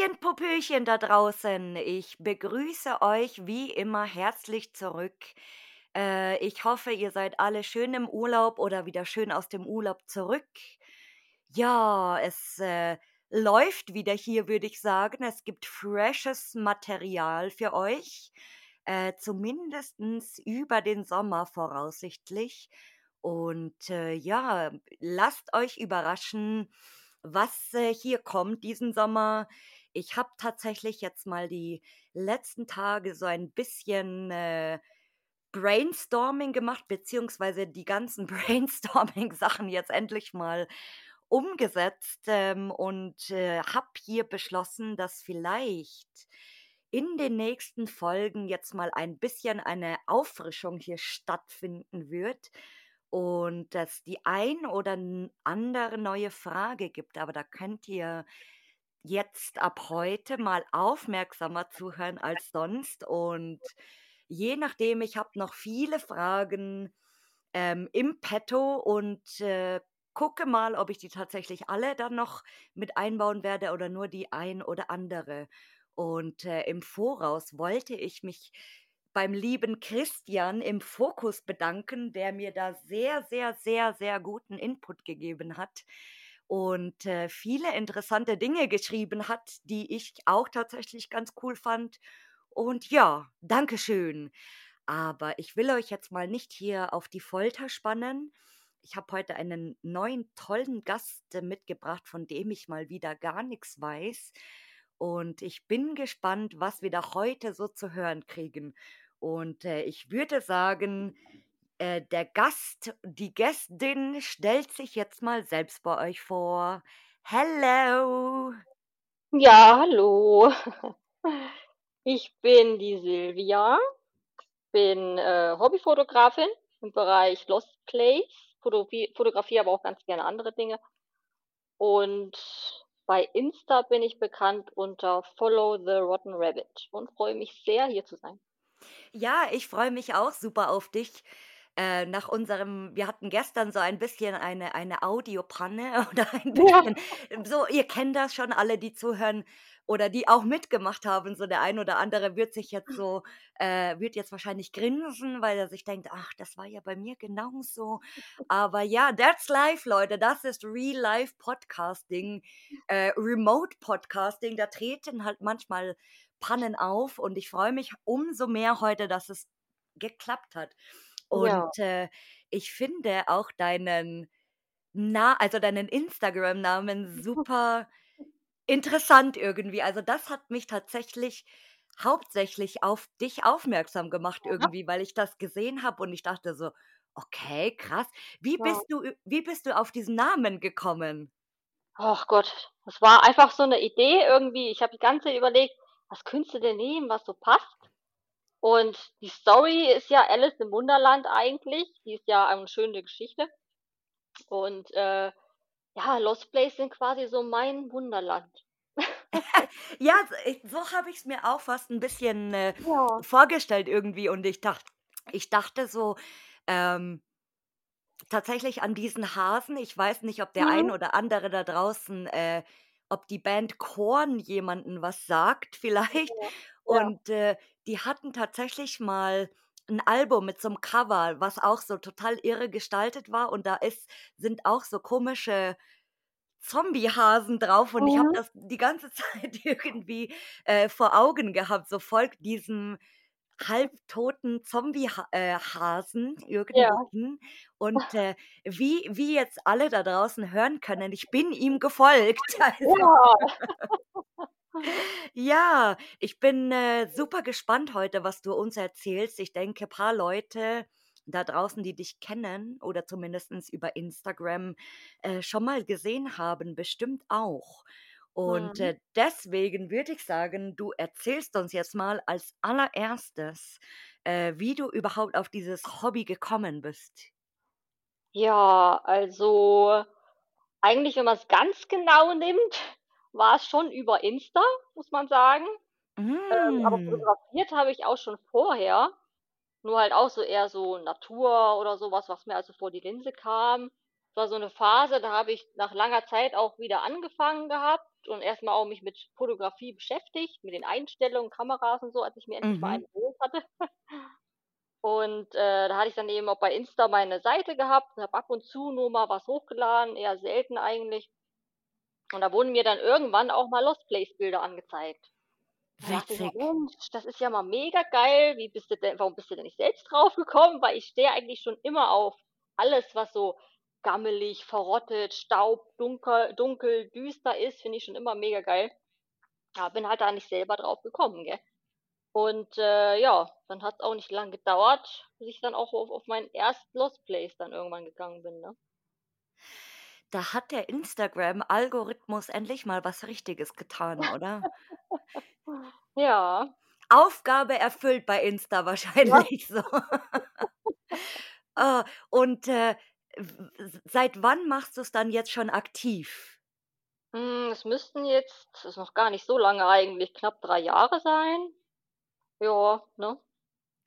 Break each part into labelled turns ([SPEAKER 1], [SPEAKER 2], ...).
[SPEAKER 1] Hallöchen, Popöchen da draußen. Ich begrüße euch wie immer herzlich zurück. Äh, ich hoffe, ihr seid alle schön im Urlaub oder wieder schön aus dem Urlaub zurück. Ja, es äh, läuft wieder hier, würde ich sagen. Es gibt freshes Material für euch, äh, zumindestens über den Sommer voraussichtlich. Und äh, ja, lasst euch überraschen was äh, hier kommt diesen Sommer. Ich habe tatsächlich jetzt mal die letzten Tage so ein bisschen äh, Brainstorming gemacht, beziehungsweise die ganzen Brainstorming-Sachen jetzt endlich mal umgesetzt ähm, und äh, habe hier beschlossen, dass vielleicht in den nächsten Folgen jetzt mal ein bisschen eine Auffrischung hier stattfinden wird und dass die ein oder andere neue Frage gibt, aber da könnt ihr jetzt ab heute mal aufmerksamer zuhören als sonst und je nachdem, ich habe noch viele Fragen ähm, im Petto und äh, gucke mal, ob ich die tatsächlich alle dann noch mit einbauen werde oder nur die ein oder andere. Und äh, im Voraus wollte ich mich beim lieben Christian im Fokus bedanken, der mir da sehr, sehr, sehr, sehr guten Input gegeben hat und äh, viele interessante Dinge geschrieben hat, die ich auch tatsächlich ganz cool fand. Und ja, Dankeschön. Aber ich will euch jetzt mal nicht hier auf die Folter spannen. Ich habe heute einen neuen tollen Gast mitgebracht, von dem ich mal wieder gar nichts weiß. Und ich bin gespannt, was wir da heute so zu hören kriegen. Und äh, ich würde sagen, äh, der Gast, die Gästin stellt sich jetzt mal selbst bei euch vor. Hello!
[SPEAKER 2] Ja, hallo. Ich bin die Silvia, bin äh, Hobbyfotografin im Bereich Lost Place, fotografiere aber auch ganz gerne andere Dinge. Und bei Insta bin ich bekannt unter Follow the Rotten Rabbit und freue mich sehr, hier zu sein.
[SPEAKER 1] Ja, ich freue mich auch super auf dich. Äh, nach unserem wir hatten gestern so ein bisschen eine eine Audiopanne oder ein
[SPEAKER 2] Ja.
[SPEAKER 1] bisschen so ihr kennt das schon alle, die zuhören oder die auch mitgemacht haben. So der ein oder andere wird sich jetzt so äh, wird jetzt wahrscheinlich grinsen, weil er sich denkt: „Ach, das war ja bei mir genauso.“ Aber ja, that's life, Leute. Das ist Real Life Podcasting, äh, Remote Podcasting. Da treten halt manchmal Pannen auf und ich freue mich umso mehr heute, dass es geklappt hat. Und
[SPEAKER 2] Ja.
[SPEAKER 1] äh, ich finde auch deinen Na also deinen Instagram-Namen super interessant irgendwie. Also das hat mich tatsächlich hauptsächlich auf dich aufmerksam gemacht
[SPEAKER 2] Aha.
[SPEAKER 1] irgendwie, weil ich das gesehen habe und ich dachte so: „Okay, krass.“ Wie
[SPEAKER 2] Ja.
[SPEAKER 1] bist du wie bist du auf diesen Namen gekommen?
[SPEAKER 2] Ach Gott, das war einfach so 'ne Idee irgendwie. Ich habe die ganze Zeit überlegt: „Was könntest du denn nehmen, was so passt?“ Und die Story ist ja Alice im Wunderland eigentlich. Die ist ja eine schöne Geschichte. Und, äh, ja, Lost Place sind quasi so mein Wunderland.
[SPEAKER 1] Ja, ich so habe ich's mir auch fast 'n bisschen, äh,
[SPEAKER 2] Ja.
[SPEAKER 1] vorgestellt irgendwie und ich dacht ich dachte so, ähm tatsächlich an diesen Hasen. Ich weiß nicht, ob der ein
[SPEAKER 2] Mhm.
[SPEAKER 1] oder andere da draußen äh, ob die Band Korn jemanden was sagt vielleicht.
[SPEAKER 2] Ja.
[SPEAKER 1] Und, äh, die hatten tatsächlich mal 'n Album mit so 'nem Cover, was auch so total irre gestaltet war und da ist sind auch so komische Zombiehasen drauf und ich habe
[SPEAKER 2] Mhm.
[SPEAKER 1] das die ganze Zeit irgendwie, äh, vor Augen gehabt, so folgt diesem halbtoten Zombieha äh, irgendwo
[SPEAKER 2] Ja.
[SPEAKER 1] Und, äh, wie wie jetzt alle da draußen hören können, ich bin ihm gefolgt. Also
[SPEAKER 2] Ja.
[SPEAKER 1] Ja, ich bin, äh, super gespannt heute, was du uns erzählst. Ich denke, paar Leute da draußen, die dich kennen oder zumindestens über Instagram, äh, schon mal gesehen haben, bestimmt auch. Und,
[SPEAKER 2] Mhm.
[SPEAKER 1] äh, deswegen würde ich sagen, du erzählst uns jetzt mal als Allererstes, äh, wie du überhaupt auf dieses Hobby gekommen bist.
[SPEAKER 2] Ja, also eigentlich, wenn man's ganz genau nimmt, war's schon über Insta, muss man sagen. Ähm, aber
[SPEAKER 1] Hm.
[SPEAKER 2] fotografiert habe ich auch schon vorher, nur halt auch so eher so Natur oder so was, mir also vor die Linse kam. Es war so eine Phase, da habe ich nach langer Zeit auch wieder angefangen gehabt und erst mal auch mich mit Fotografie beschäftigt, mit den Einstellungen, Kameras und so, als ich mir endlich mal
[SPEAKER 1] Mhm.
[SPEAKER 2] eine geholt hatte. Und, äh, da hatte ich dann eben auch bei Insta meine Seite gehabt und habe ab und zu nur mal was hochgeladen, eher selten eigentlich. Und da wurden mir dann irgendwann auch mal Lost Place Bilder angezeigt. Da dachte ich mir:
[SPEAKER 1] Witzig.
[SPEAKER 2] „Mensch, das ist ja mal mega geil. Wie bist du denn warum bist du denn nicht selbst drauf gekommen?“ Weil ich stehe eigentlich schon immer auf alles, was so gammelig, verrottet, Staub, dunkel dunkel, düster ist, finde ich schon immer mega geil. Ja, bin halt da nicht selber drauf gekommen, gell? Und, äh, ja, dann hat's auch nicht lang gedauert, bis ich dann auch auf auf meinen ersten Lost Place dann irgendwann gegangen bin, ne?
[SPEAKER 1] Da hat der Instagram-Algorithmus endlich mal was Richtiges getan, oder?
[SPEAKER 2] Ja.
[SPEAKER 1] Aufgabe erfüllt bei Insta
[SPEAKER 2] Ja.
[SPEAKER 1] wahrscheinlich so. Ah, und, äh, seit wann machst du's dann jetzt schon aktiv?
[SPEAKER 2] Hm, es müssten jetzt das ist noch gar nicht so lange eigentlich, knapp 3 Jahre sein. Ja, ne?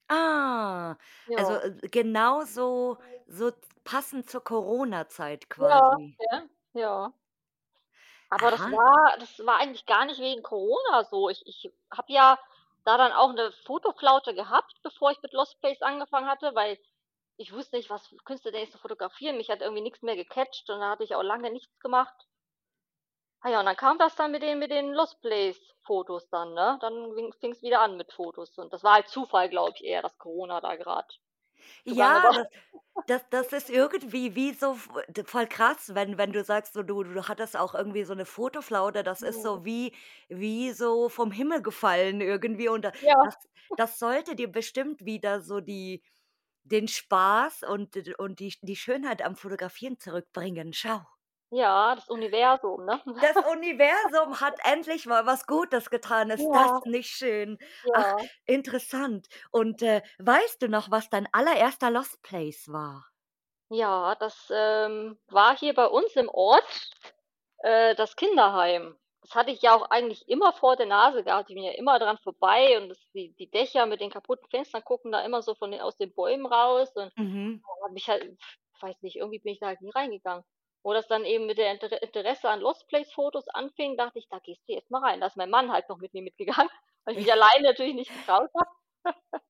[SPEAKER 1] Ah, also,
[SPEAKER 2] Ja.
[SPEAKER 1] äh, genauso so passend zur Corona-Zeit
[SPEAKER 2] Ja,
[SPEAKER 1] quasi.
[SPEAKER 2] ja, ja. Aber das
[SPEAKER 1] Aha.
[SPEAKER 2] war das war eigentlich gar nicht wegen Corona so. Ich ich habe ja da dann auch 'ne Fotoflaute gehabt, bevor ich mit Lost Place angefangen hatte, weil ich wusste nicht, was du denn jetzt so fotografieren? Mich hat irgendwie nix mehr gecatcht und da hatte ich auch lange nichts gemacht. Ah ja, und dann kam das dann mit den mit den Lost Place Fotos dann, ne? Dann ging fing's wieder an mit Fotos und das war halt Zufall, glaube ich eher, dass Corona da zugange
[SPEAKER 1] Ja, das das das ist irgendwie wie so voll krass, wenn wenn du sagst, so du du hattest auch irgendwie so 'ne Fotoflaute, das ist
[SPEAKER 2] Mhm.
[SPEAKER 1] so wie wie so vom Himmel gefallen irgendwie und da
[SPEAKER 2] Ja.
[SPEAKER 1] das das sollte dir bestimmt wieder so die den Spaß und und die die Schönheit am Fotografieren zurückbringen. Schau.
[SPEAKER 2] Ja, das Universum, ne?
[SPEAKER 1] Das Universum hat endlich mal was Gutes getan. Ist das
[SPEAKER 2] Ja.
[SPEAKER 1] nicht schön? Ach,
[SPEAKER 2] Ja.
[SPEAKER 1] interessant. Und, äh, weißt du noch, was dein allererster Lost Place war?
[SPEAKER 2] Ja, das, ähm, war hier bei uns im Ort, äh, das Kinderheim. Das hatte ich ja auch eigentlich immer vor der Nase gehabt. Ich bin ja immer dran vorbei und das die die Dächer mit den kaputten Fenstern gucken da immer so von den aus den Bäumen raus und
[SPEAKER 1] Mhm.
[SPEAKER 2] da habe ich halt weiß nicht, irgendwie bin ich da halt nie reingegangen. Wo das dann eben mit der Intere Interesse an Lost Place Fotos anfing, dachte ich: „Da gehst du jetzt mal rein.“ Da ist mein Mann halt noch mit mir mitgegangen, weil ich mich alleine natürlich nicht getraut habe.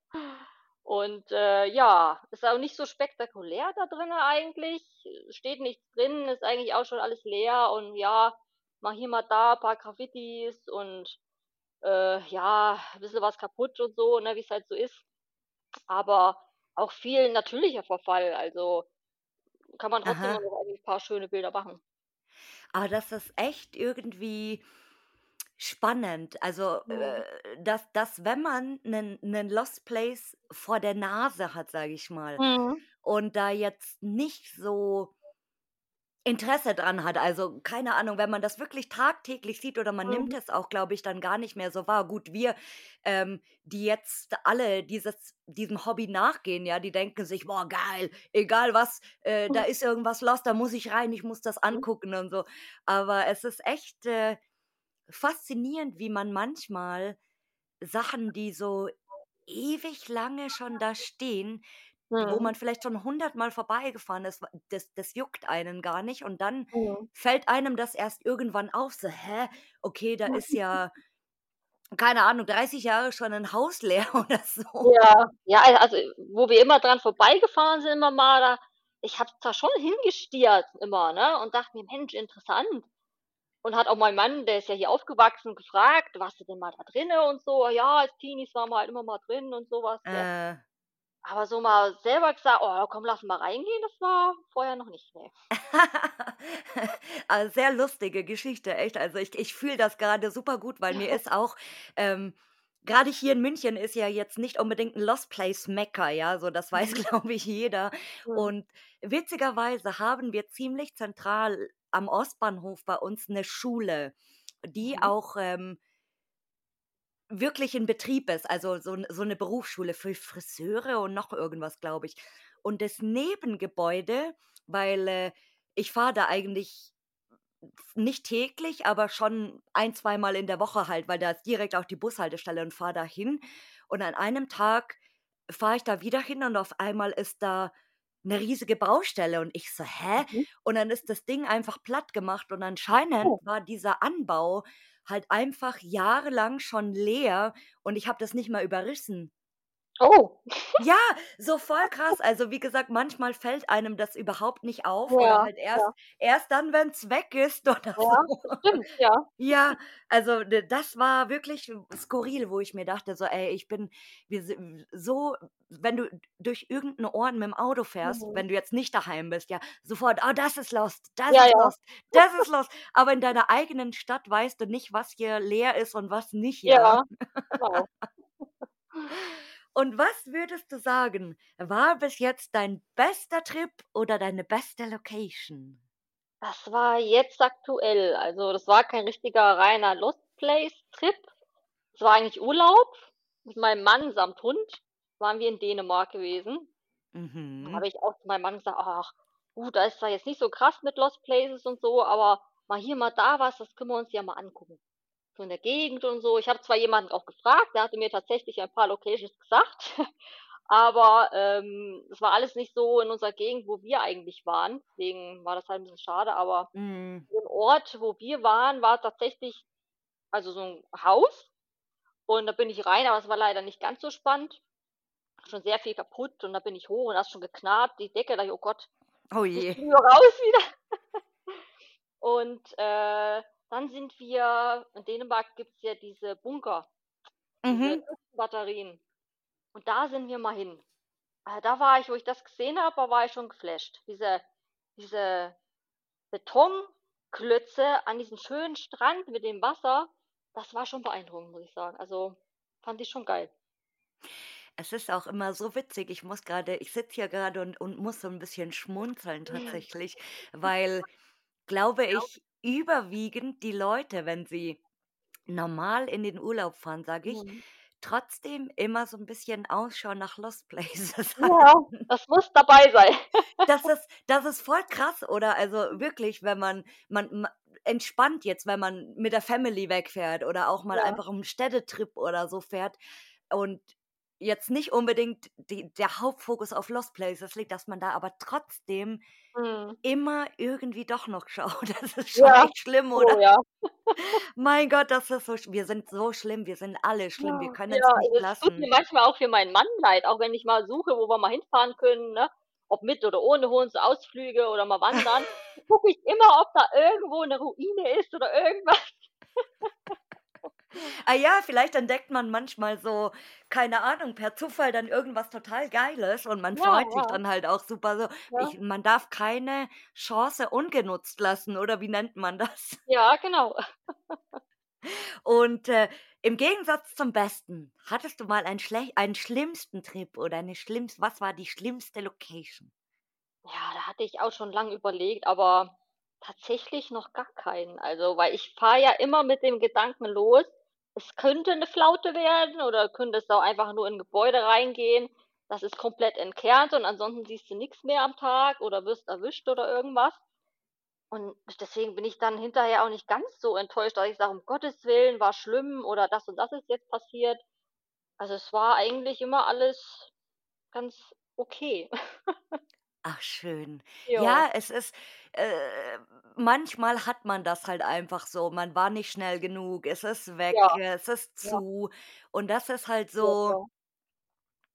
[SPEAKER 2] Und, äh, ja, ist auch nicht so spektakulär da drinnen eigentlich. Steht nichts drin, ist eigentlich auch schon alles leer und ja, mal hier, mal da paar Graffitis und, äh, ja, bisschen was kaputt und so, ne, wie's halt so ist. Aber auch viel natürlicher Verfall, also kann man trotzdem
[SPEAKER 1] Aha.
[SPEAKER 2] noch eigentlich paar schöne Bilder machen.
[SPEAKER 1] Aber das ist echt irgendwie spannend. Also, äh,
[SPEAKER 2] Mhm.
[SPEAKER 1] dass dass wenn man 'nen 'nen Lost Place vor der Nase hat, sage ich mal,
[SPEAKER 2] Mhm.
[SPEAKER 1] und da jetzt nicht so Interesse dran hat. Also, keine Ahnung, wenn man das wirklich tagtäglich sieht oder man nimmt
[SPEAKER 2] Mhm.
[SPEAKER 1] es auch, glaube ich, dann gar nicht mehr so wahr. Gut, wir, ähm, die jetzt alle dieses diesem Hobby nachgehen, ja, die denken sich: „Boah, geil, egal was, äh, da
[SPEAKER 2] Mhm.
[SPEAKER 1] ist irgendwas lost, da muss ich rein, ich muss das
[SPEAKER 2] Mhm.
[SPEAKER 1] angucken“ und so. Aber es ist echt, äh, faszinierend, wie man manchmal Sachen, die so ewig lange schon da stehen, wo
[SPEAKER 2] Mhm.
[SPEAKER 1] man vielleicht schon hundertmal vorbeigefahren ist, das das juckt einen gar nicht und dann
[SPEAKER 2] Mhm.
[SPEAKER 1] fällt einem das erst irgendwann auf, so: „Hä, okay, da ist ja, keine Ahnung, 30 Jahre schon 'n Haus leer oder so.“
[SPEAKER 2] Ja, ja, al also, wo wir immer dran vorbeigefahren sind immer mal, da ich habe da schon hingestiert immer, ne, und dachte mir: „Mensch, interessant.“ Und hat auch mein Mann, der ist ja hier aufgewachsen, gefragt: „Warst du denn mal da drinnen und so?“ „Ja, als Teenies waren wir halt immer mal drin“ und so was, gell? Aber so mal selber gesagt: „Oh, komm, lass mal reingehen“, das war vorher noch nicht, ne.
[SPEAKER 1] Ah, sehr lustige Geschichte, echt. Also, ich ich fühle das grade supergut, weil mir ist auch, ähm grade hier in München ist ja jetzt nicht unbedingt 'n Lost Place Mekka, ja, so, das weiß,
[SPEAKER 2] Mhm.
[SPEAKER 1] glaube ich, jeder.
[SPEAKER 2] Mhm.
[SPEAKER 1] Und witzigerweise haben wir ziemlich zentral am Ostbahnhof bei uns 'ne Schule, die
[SPEAKER 2] Mhm.
[SPEAKER 1] auch, ähm wirklich in Betrieb ist, also, so so 'ne Berufsschule für Friseure und noch irgendwas, glaube ich. Und das Nebengebäude weil, äh, ich fahre da eigentlich nicht täglich, aber schon ein zweimal in der Woche halt, weil da ist direkt auch die Bushaltestelle und fahre da hin. Und an einem Tag fahre ich da wieder hin und auf einmal ist da 'ne riesige Baustelle und ich so: „Hä?“
[SPEAKER 2] Mhm.
[SPEAKER 1] Und dann ist das Ding einfach plattgemacht und anscheinend
[SPEAKER 2] Oh.
[SPEAKER 1] war dieser Anbau halt einfach jahrelang schon leer und ich habe das nicht mal überrissen.
[SPEAKER 2] Oh.
[SPEAKER 1] Ja, so voll krass. Also, wie gesagt, manchmal fällt einem das überhaupt nicht auf oder
[SPEAKER 2] Ja,
[SPEAKER 1] halt erst
[SPEAKER 2] ja.
[SPEAKER 1] erst dann, wenn's weg ist oder so.
[SPEAKER 2] Ja, das stimmt, ja.
[SPEAKER 1] Ja, also, das war wirklich skurril, wo ich mir dachte so: „Ey, ich bin so“ wenn du durch irgend 'n Ort mit'm Auto fährst,
[SPEAKER 2] Mhm.
[SPEAKER 1] wenn du jetzt nicht daheim bist, ja, sofort: „Oh, das ist lost, das
[SPEAKER 2] Ja,
[SPEAKER 1] ist lost, das ist lost.“ Aber in deiner eigenen Stadt weißt du nicht, was hier leer ist und was nicht, ja?
[SPEAKER 2] Ja, genau.
[SPEAKER 1] Und was würdest du sagen, war bis jetzt dein bester Trip oder deine beste Location?
[SPEAKER 2] Das war jetzt aktuell. Also, das war kein richtiger reiner Lost Place Trip. Es war eigentlich Urlaub. Mit meinem Mann samt Hund waren wir in Dänemark gewesen. Da
[SPEAKER 1] Mhm.
[SPEAKER 2] habe ich auch zu meinem Mann gesagt: „Ach, gut, da ist zwar jetzt nicht so krass mit Lost Places und so, aber mal hier, mal da was, das können wir uns ja mal angucken, so in der Gegend und so.“ Ich habe zwar jemanden auch gefragt, der hatte mir tatsächlich ein paar Locations gesagt, aber, ähm, es war alles nicht so in unserer Gegend, wo wir eigentlich waren. Deswegen war das halt 'n bisschen schade, aber
[SPEAKER 1] Mhm.
[SPEAKER 2] im Ort, wo wir waren, war tatsächlich also, so 'n Haus und da bin ich rein, aber es war leider nicht ganz so spannend. Schon sehr viel kaputt und da bin ich hoch und da hat's schon geknarrt, die Decke. Da ich: „Oh Gott,
[SPEAKER 1] Oh je.
[SPEAKER 2] ich lieber raus wieder.“ Und, äh, dann sind wir in Dänemark gibt's ja diese Bunker, diese
[SPEAKER 1] Mhm.
[SPEAKER 2] Batterien. Und da sind wir mal hin. Ah, da war ich wo ich das gesehen habe, war ich schon geflasht. Diese diese Betonklötze an diesem schönen Strand mit dem Wasser, das war schon beeindruckend, muss ich sagen. Also, fand ich schon geil.
[SPEAKER 1] Es ist auch immer so witzig. Ich muss grade ich sitze hier grade und und muss so 'n bisschen schmunzeln tatsächlich, weil, glaube
[SPEAKER 2] Ja.
[SPEAKER 1] ich, überwiegend die Leute, wenn sie normal in den Urlaub fahren, sage ich,
[SPEAKER 2] Mhm.
[SPEAKER 1] trotzdem immer so 'n bisschen Ausschau nach Lost Places
[SPEAKER 2] Ja, das muss dabei sein.
[SPEAKER 1] Das ist das ist voll krass, oder? Also, wirklich, wenn man man ma entspannt jetzt, wenn man mit der Family wegfährt oder auch mal
[SPEAKER 2] Ja.
[SPEAKER 1] einfach um 'n Städtetrip oder so fährt und jetzt nicht unbedingt die der Hauptfokus auf Lost Places liegt, dass man da aber trotzdem
[SPEAKER 2] Mhm.
[SPEAKER 1] immer irgendwie doch noch schaut. Das ist schon
[SPEAKER 2] Ja,
[SPEAKER 1] echt schlimm, oder?
[SPEAKER 2] oh ja.
[SPEAKER 1] Mein Gott, das ist so wir sind so schlimm, wir sind alle schlimm, wir
[SPEAKER 2] Ja,
[SPEAKER 1] können's nicht
[SPEAKER 2] es tut mir
[SPEAKER 1] lassen.
[SPEAKER 2] manchmal auch für meinen Mann leid, auch wenn ich mal suche, wo wir mal hinfahren können, ne? Ob mit oder ohne Hund, Ausflüge oder mal wandern, gucke ich immer, ob da irgendwo 'ne Ruine ist oder irgendwas.
[SPEAKER 1] Ah ja, vielleicht entdeckt man manchmal so, keine Ahnung, per Zufall dann irgendwas total Geiles und man
[SPEAKER 2] Ja,
[SPEAKER 1] freut sich
[SPEAKER 2] ja.
[SPEAKER 1] dann halt auch super so.
[SPEAKER 2] Ja.
[SPEAKER 1] Ich man darf keine Chance ungenutzt lassen, oder wie nennt man das?
[SPEAKER 2] Ja, genau.
[SPEAKER 1] Und, äh, im Gegensatz zum Besten, hattest du mal einen schlech einen schlimmsten Trip oder eine schlimmst was war die schlimmste Location?
[SPEAKER 2] Ja, da hatte ich auch schon lang überlegt, aber tatsächlich noch gar keinen. Also, weil ich fahre ja immer mit dem Gedanken los, es könnte 'ne Flaute werden oder könntest auch einfach nur in 'n Gebäude reingehen. Das ist komplett entkernt und ansonsten siehst du nix mehr am Tag oder wirst erwischt oder irgendwas. Und deswegen bin ich dann hinterher auch nicht ganz so enttäuscht, dass ich sage: „Um Gottes Willen, war schlimm“ oder „das und das ist jetzt passiert.“ Also, es war eigentlich immer alles ganz okay.
[SPEAKER 1] Ach schön.
[SPEAKER 2] Ja.
[SPEAKER 1] Ja, es ist äh, manchmal hat man das halt einfach so. Man war nicht schnell genug, es ist weg,
[SPEAKER 2] Ja.
[SPEAKER 1] es ist
[SPEAKER 2] Ja.
[SPEAKER 1] zu und das ist halt
[SPEAKER 2] Ja,
[SPEAKER 1] so
[SPEAKER 2] ja.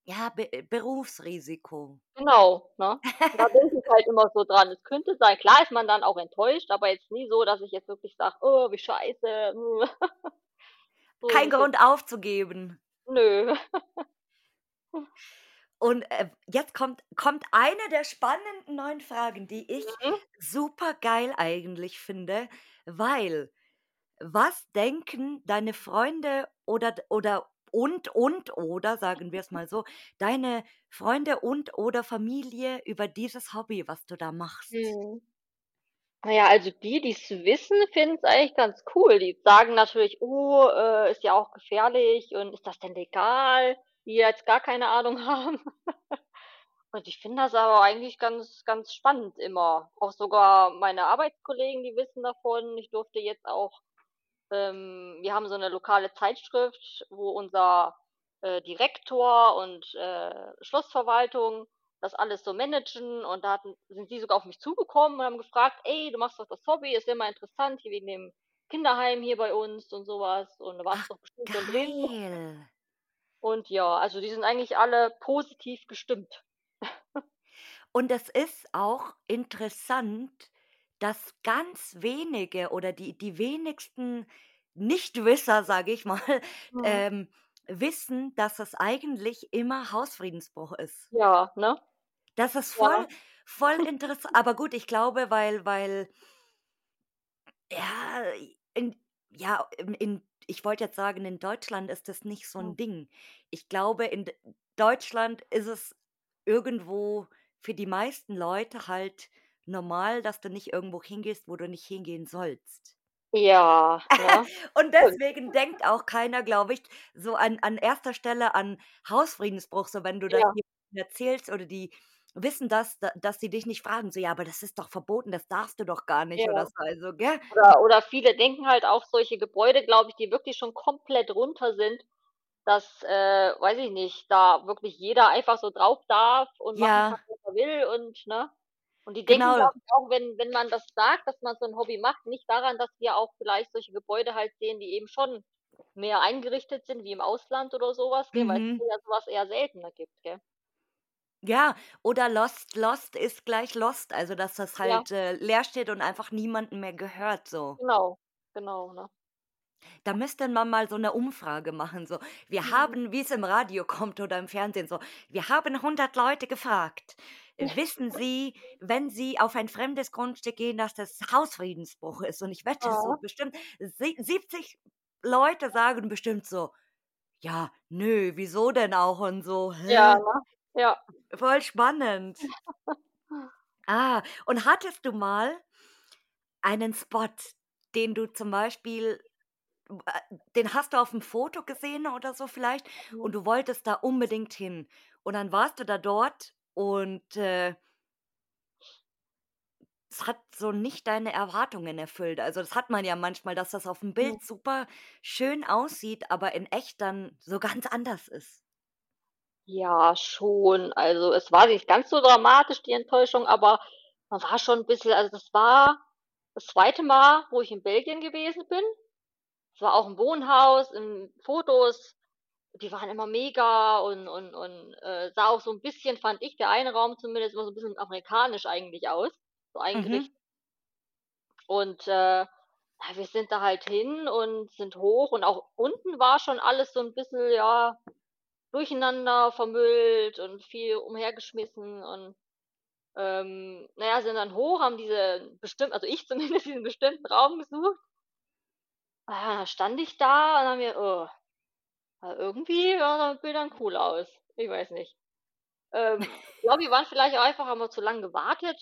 [SPEAKER 1] ja, Be Berufsrisiko.
[SPEAKER 2] Genau, ne? Da denke ich halt immer so dran. Es könnte sein klar ist man dann auch enttäuscht, aber jetzt nie so, dass ich jetzt wirklich sage: „Oh, wie scheiße.“ So ist
[SPEAKER 1] Kein
[SPEAKER 2] es
[SPEAKER 1] Grund aufzugeben.
[SPEAKER 2] Nö.
[SPEAKER 1] Und, äh, jetzt kommt kommt eine der spannenden neuen Fragen, die ich
[SPEAKER 2] Mhm.
[SPEAKER 1] supergeil eigentlich finde, weil was denken deine Freunde oder oder und und oder, sagen wir's mal so, deine Freunde und oder Familie über dieses Hobby, was du da machst?
[SPEAKER 2] Mhm. Na ja, also die, die's wissen, finden's eigentlich ganz cool. Die sagen natürlich: „Oh, äh, ist ja auch gefährlich und ist das denn legal?“ Die jetzt gar keine Ahnung haben. Und ich finde das aber eigentlich ganz ganz spannend immer. Auch sogar meine Arbeitskollegen, die wissen davon. Ich durfte jetzt auch ähm, wir haben so 'ne lokale Zeitschrift, wo unser, äh, Direktor und, äh, Schlossverwaltung das alles so managen und da hatten sind die sogar auf mich zugekommen und haben gefragt: „Ey, du machst doch das Hobby, ist immer interessant hier wegen dem Kinderheim hier bei uns und so was und da warst du doch bestimmt schon drin.“
[SPEAKER 1] geil.
[SPEAKER 2] Und ja, also die sind eigentlich alle positiv gestimmt.
[SPEAKER 1] Und es ist auch interessant, dass ganz wenige oder die die wenigsten Nichtwisser, sage ich mal,
[SPEAKER 2] Mhm.
[SPEAKER 1] ähm, wissen, dass es eigentlich immer Hausfriedensbruch ist.
[SPEAKER 2] Ja, ne?
[SPEAKER 1] Das ist
[SPEAKER 2] Ja.
[SPEAKER 1] voll voll interess aber gut, ich glaube, weil weil ja, in ja, in in ich wollte jetzt sagen, in Deutschland ist das nicht so
[SPEAKER 2] Mhm.
[SPEAKER 1] 'n Ding. Ich glaube, in Deutschland ist es irgendwo für die meisten Leute halt normal, dass du nicht irgendwo hingehst, wo du nicht hingehen sollst.
[SPEAKER 2] Ja, ne?
[SPEAKER 1] Und deswegen denkt auch keiner, glaube ich, so an an erster Stelle an Hausfriedensbruch, so wenn du das
[SPEAKER 2] Ja.
[SPEAKER 1] erzählst oder die wissen das, da dass sie dich nicht fragen, so: „Ja, aber das ist doch verboten, das darfst du doch gar nicht“ oder
[SPEAKER 2] Ja.
[SPEAKER 1] so, also, gell?
[SPEAKER 2] Oder oder viele denken halt auch solche Gebäude, glaube ich, die wirklich schon komplett runter sind, dass, äh, weiß ich nicht, da wirklich jeder einfach so drauf darf und machen kann,
[SPEAKER 1] Ja,
[SPEAKER 2] was er will und ne? Und die denken,
[SPEAKER 1] genau.
[SPEAKER 2] ich, auch, wenn wenn man das sagt, dass man so 'n Hobby macht, nicht daran, dass wir auch vielleicht solche Gebäude halt sehen, die eben schon mehr eingerichtet sind wie im Ausland oder so was, gell, weil's
[SPEAKER 1] Mhm.
[SPEAKER 2] hier ja so was eher seltener gibt, gell?
[SPEAKER 1] Ja, oder lost lost ist gleich lost, also, dass das
[SPEAKER 2] Ja,
[SPEAKER 1] halt, äh, leer steht und einfach niemandem mehr gehört so.
[SPEAKER 2] genau, genau, ne?
[SPEAKER 1] Da müsste man mal so 'ne Umfrage machen, so: „Wir
[SPEAKER 2] Mhm.
[SPEAKER 1] haben“ wie's im Radio kommt oder im Fernsehen so: „Wir haben 100 Leute gefragt. Wissen Sie, wenn Sie auf ein fremdes Grundstück gehen, dass das Hausfriedensbruch ist?“ Und ich wette so
[SPEAKER 2] Ja.
[SPEAKER 1] bestimmt sie 70 Leute sagen bestimmt so: „Ja, nö, wieso denn auch?“ und so.
[SPEAKER 2] Ja,
[SPEAKER 1] „Hä?
[SPEAKER 2] ne? Ja.
[SPEAKER 1] Voll spannend.“ Ah, und hattest du mal einen Spot, den du zum Beispiel äh, den hast du auf'm Foto gesehen oder so vielleicht
[SPEAKER 2] Mhm.
[SPEAKER 1] und du wolltest da unbedingt hin. Und dann warst du da dort und, äh es hat so nicht deine Erwartungen erfüllt. Also, das hat man ja manchmal, dass das auf'm
[SPEAKER 2] Mhm.
[SPEAKER 1] Bild super schön aussieht, aber in echt dann so ganz anders ist.
[SPEAKER 2] Ja, schon. Also, es war nicht ganz so dramatisch, die Enttäuschung, aber man war schon 'n bisschen also, das war das zweite Mal, wo ich in Belgien gewesen bin. Es war auch 'n Wohnhaus, in Fotos, die waren immer mega und und und, äh, sah auch so 'n bisschen, fand ich, der eine Raum zumindest immer so 'n bisschen amerikanisch eigentlich aus, so
[SPEAKER 1] Mhm,
[SPEAKER 2] eingerichtet. Und, äh, ja, wir sind da halt hin und sind hoch und auch unten war schon alles so 'n bisschen, ja, durcheinander, vermüllt und viel umhergeschmissen und, ähm, na ja, sind dann hoch, haben diese bestimmt also ich zumindest diesen bestimmten Raum gesucht. Ah, da stand ich da und habe mir: „Oh, irgendwie sah das Bild dann cool aus.“ Ich weiß nicht. Ähm, ich glaube, wir waren vielleicht auch einfach haben wir zu lang gewartet,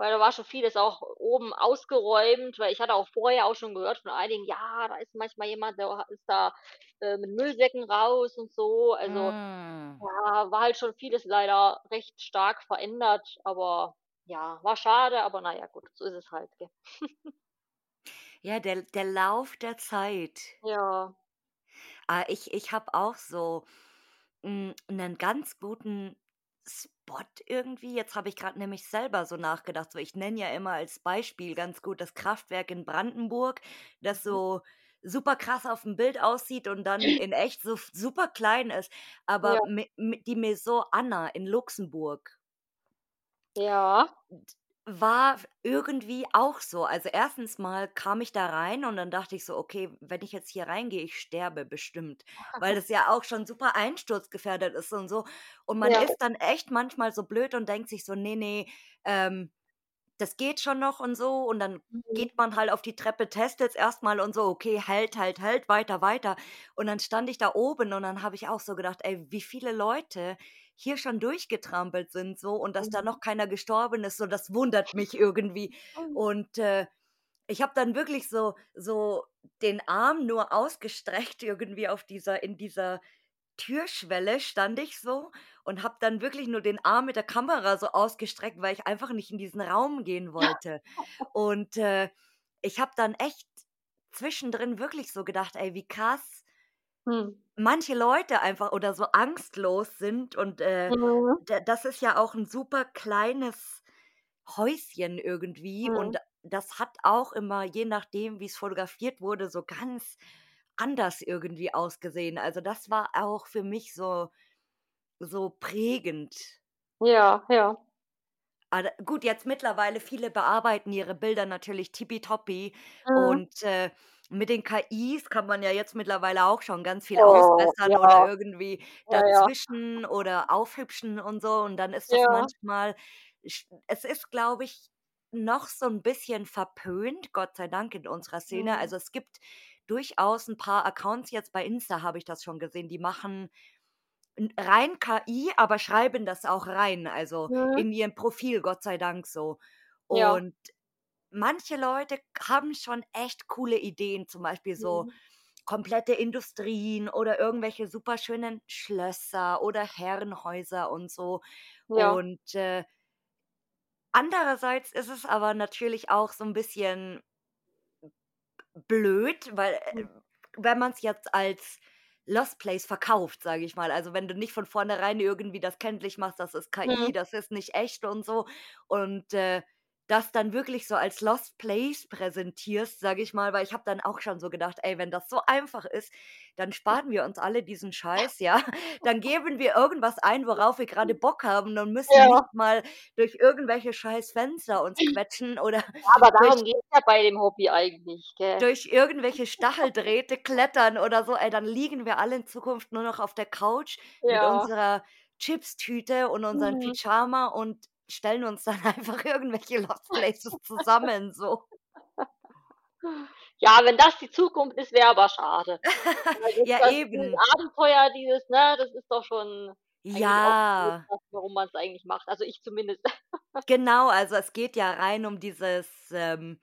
[SPEAKER 2] weil da war schon vieles auch oben ausgeräumt, weil ich hatte auch vorher auch schon gehört von einigen: „Ja, da ist manchmal jemand, der ist da, äh, mit Müllsäcken raus und so.“ Also,
[SPEAKER 1] hm.
[SPEAKER 2] ja, war halt schon vieles leider recht stark verändert, aber ja, war schade, aber na ja, gut, so ist es halt, gell?
[SPEAKER 1] Ja, der der Lauf der Zeit.
[SPEAKER 2] Ja.
[SPEAKER 1] Ah, ich ich habe auch so, hm, 'nen ganz guten Spot irgendwie. Jetzt habe ich grad nämlich selber so nachgedacht, so ich nenne ja immer als Beispiel ganz gut das Kraftwerk in Brandenburg, das
[SPEAKER 2] Mhm.
[SPEAKER 1] so super krass auf'm Bild aussieht und dann in echt so super klein ist.
[SPEAKER 2] Ja.
[SPEAKER 1] Aber Mi die Maison Anna in Luxemburg
[SPEAKER 2] Ja.
[SPEAKER 1] War irgendwie auch so. Also, erstens mal kam ich da rein und dann dachte ich so: „Okay, wenn ich jetzt hier reingehe, ich sterbe bestimmt“, weil das ja auch schon super einsturzgefährdet ist und so. Und man
[SPEAKER 2] Ja.
[SPEAKER 1] ist dann echt manchmal so blöd und denkt sich so: „Ne, ne, ähm, das geht schon noch“ und so. Und dann
[SPEAKER 2] Mhm.
[SPEAKER 1] geht man halt auf die Treppe, testet's erst mal und so: „Okay, hält, hält, hält, weiter, weiter.“ Und dann stand ich da oben und dann habe ich auch so gedacht: „Ey, wie viele Leute hier schon durchgetrampelt sind so und dass da
[SPEAKER 2] Mhm.
[SPEAKER 1] noch keiner gestorben ist, so, das wundert mich irgendwie.“
[SPEAKER 2] Mhm.
[SPEAKER 1] Und, äh, ich habe dann wirklich so so den Arm nur ausgestreckt irgendwie auf dieser in dieser Türschwelle stand ich so und habe dann wirklich nur den Arm mit der Kamera so ausgestreckt, weil ich einfach nicht in diesen Raum gehen wollte. Und, äh, ich habe dann echt zwischendrin wirklich so gedacht: „Ey, wie krass“
[SPEAKER 2] Mhm.
[SPEAKER 1] manche Leute einfach oder so angstlos sind und, äh,
[SPEAKER 2] Mhm.
[SPEAKER 1] das ist ja auch 'n super kleines Häuschen irgendwie
[SPEAKER 2] Mhm.
[SPEAKER 1] und das hat auch immer, je nachdem, wie's fotografiert wurde, so ganz anders irgendwie ausgesehen. Also, das war auch für mich so so prägend.
[SPEAKER 2] Ja, ja.
[SPEAKER 1] Ah, d gut, jetzt mittlerweile viele bearbeiten ihre Bilder natürlich tippitoppi
[SPEAKER 2] Mhm.
[SPEAKER 1] und, äh, mit den KIs kann man ja jetzt mittlerweile auch schon ganz viel
[SPEAKER 2] Oh,
[SPEAKER 1] ausbessern oder
[SPEAKER 2] ja.
[SPEAKER 1] irgendwie
[SPEAKER 2] Ja, ja.
[SPEAKER 1] dazwischen oder aufhübschen und so und dann ist das
[SPEAKER 2] Ja.
[SPEAKER 1] manchmal es ist, glaube ich, noch so 'n bisschen verpönt, Gott sei Dank in unserer Szene.
[SPEAKER 2] Mhm.
[SPEAKER 1] Also, es gibt durchaus 'n paar Accounts jetzt bei Insta habe ich das schon gesehen, die machen rein KI, aber schreiben das auch rein, also,
[SPEAKER 2] Mhm.
[SPEAKER 1] in ihrem Profil, Gott sei Dank so.
[SPEAKER 2] Ja.
[SPEAKER 1] Und manche Leute haben schon echt coole Ideen, zum Beispiel so
[SPEAKER 2] Mhm.
[SPEAKER 1] komplette Industrien oder irgendwelche superschönen Schlösser oder Herrenhäuser und so.
[SPEAKER 2] Ja.
[SPEAKER 1] Und, äh andererseits ist es aber natürlich auch so 'n bisschen blöd, weil, äh,
[SPEAKER 2] Hm.
[SPEAKER 1] wenn man's jetzt als Lost Place verkauft, sage ich mal. Also, wenn du nicht von vornherein irgendwie das kenntlich machst, das ist KI,
[SPEAKER 2] Mhm.
[SPEAKER 1] das ist nicht echt und so und, äh, das dann wirklich so als Lost Place präsentierst, sage ich mal, weil ich habe dann auch schon so gedacht: „Ey, wenn das so einfach ist, dann sparen wir uns alle diesen Scheiß, ja? Dann geben wir irgendwas ein, worauf wir grade Bock haben und müssen nicht
[SPEAKER 2] Ja.
[SPEAKER 1] mal durch irgendwelche scheiß Fenster uns quetschen oder
[SPEAKER 2] aber darum geht's ja bei dem Hobby eigentlich, gell?
[SPEAKER 1] durch irgendwelche Stacheldrähte klettern oder so. Ey, dann liegen wir alle in Zukunft nur noch auf der Couch mit
[SPEAKER 2] Ja.
[SPEAKER 1] unserer Chipstüte und unseren
[SPEAKER 2] Mhm.
[SPEAKER 1] Pyjama und stellen uns dann einfach irgendwelche Lost Places zusammen, so.
[SPEAKER 2] Ja, wenn das die Zukunft ist, wäre aber schade.
[SPEAKER 1] Ja, eben.
[SPEAKER 2] Abenteuer, dieses ne, das ist doch schon auch
[SPEAKER 1] Ja.
[SPEAKER 2] das, warum man's eigentlich macht. Also, ich zumindest.
[SPEAKER 1] Genau, also, es geht ja rein um dieses, ähm,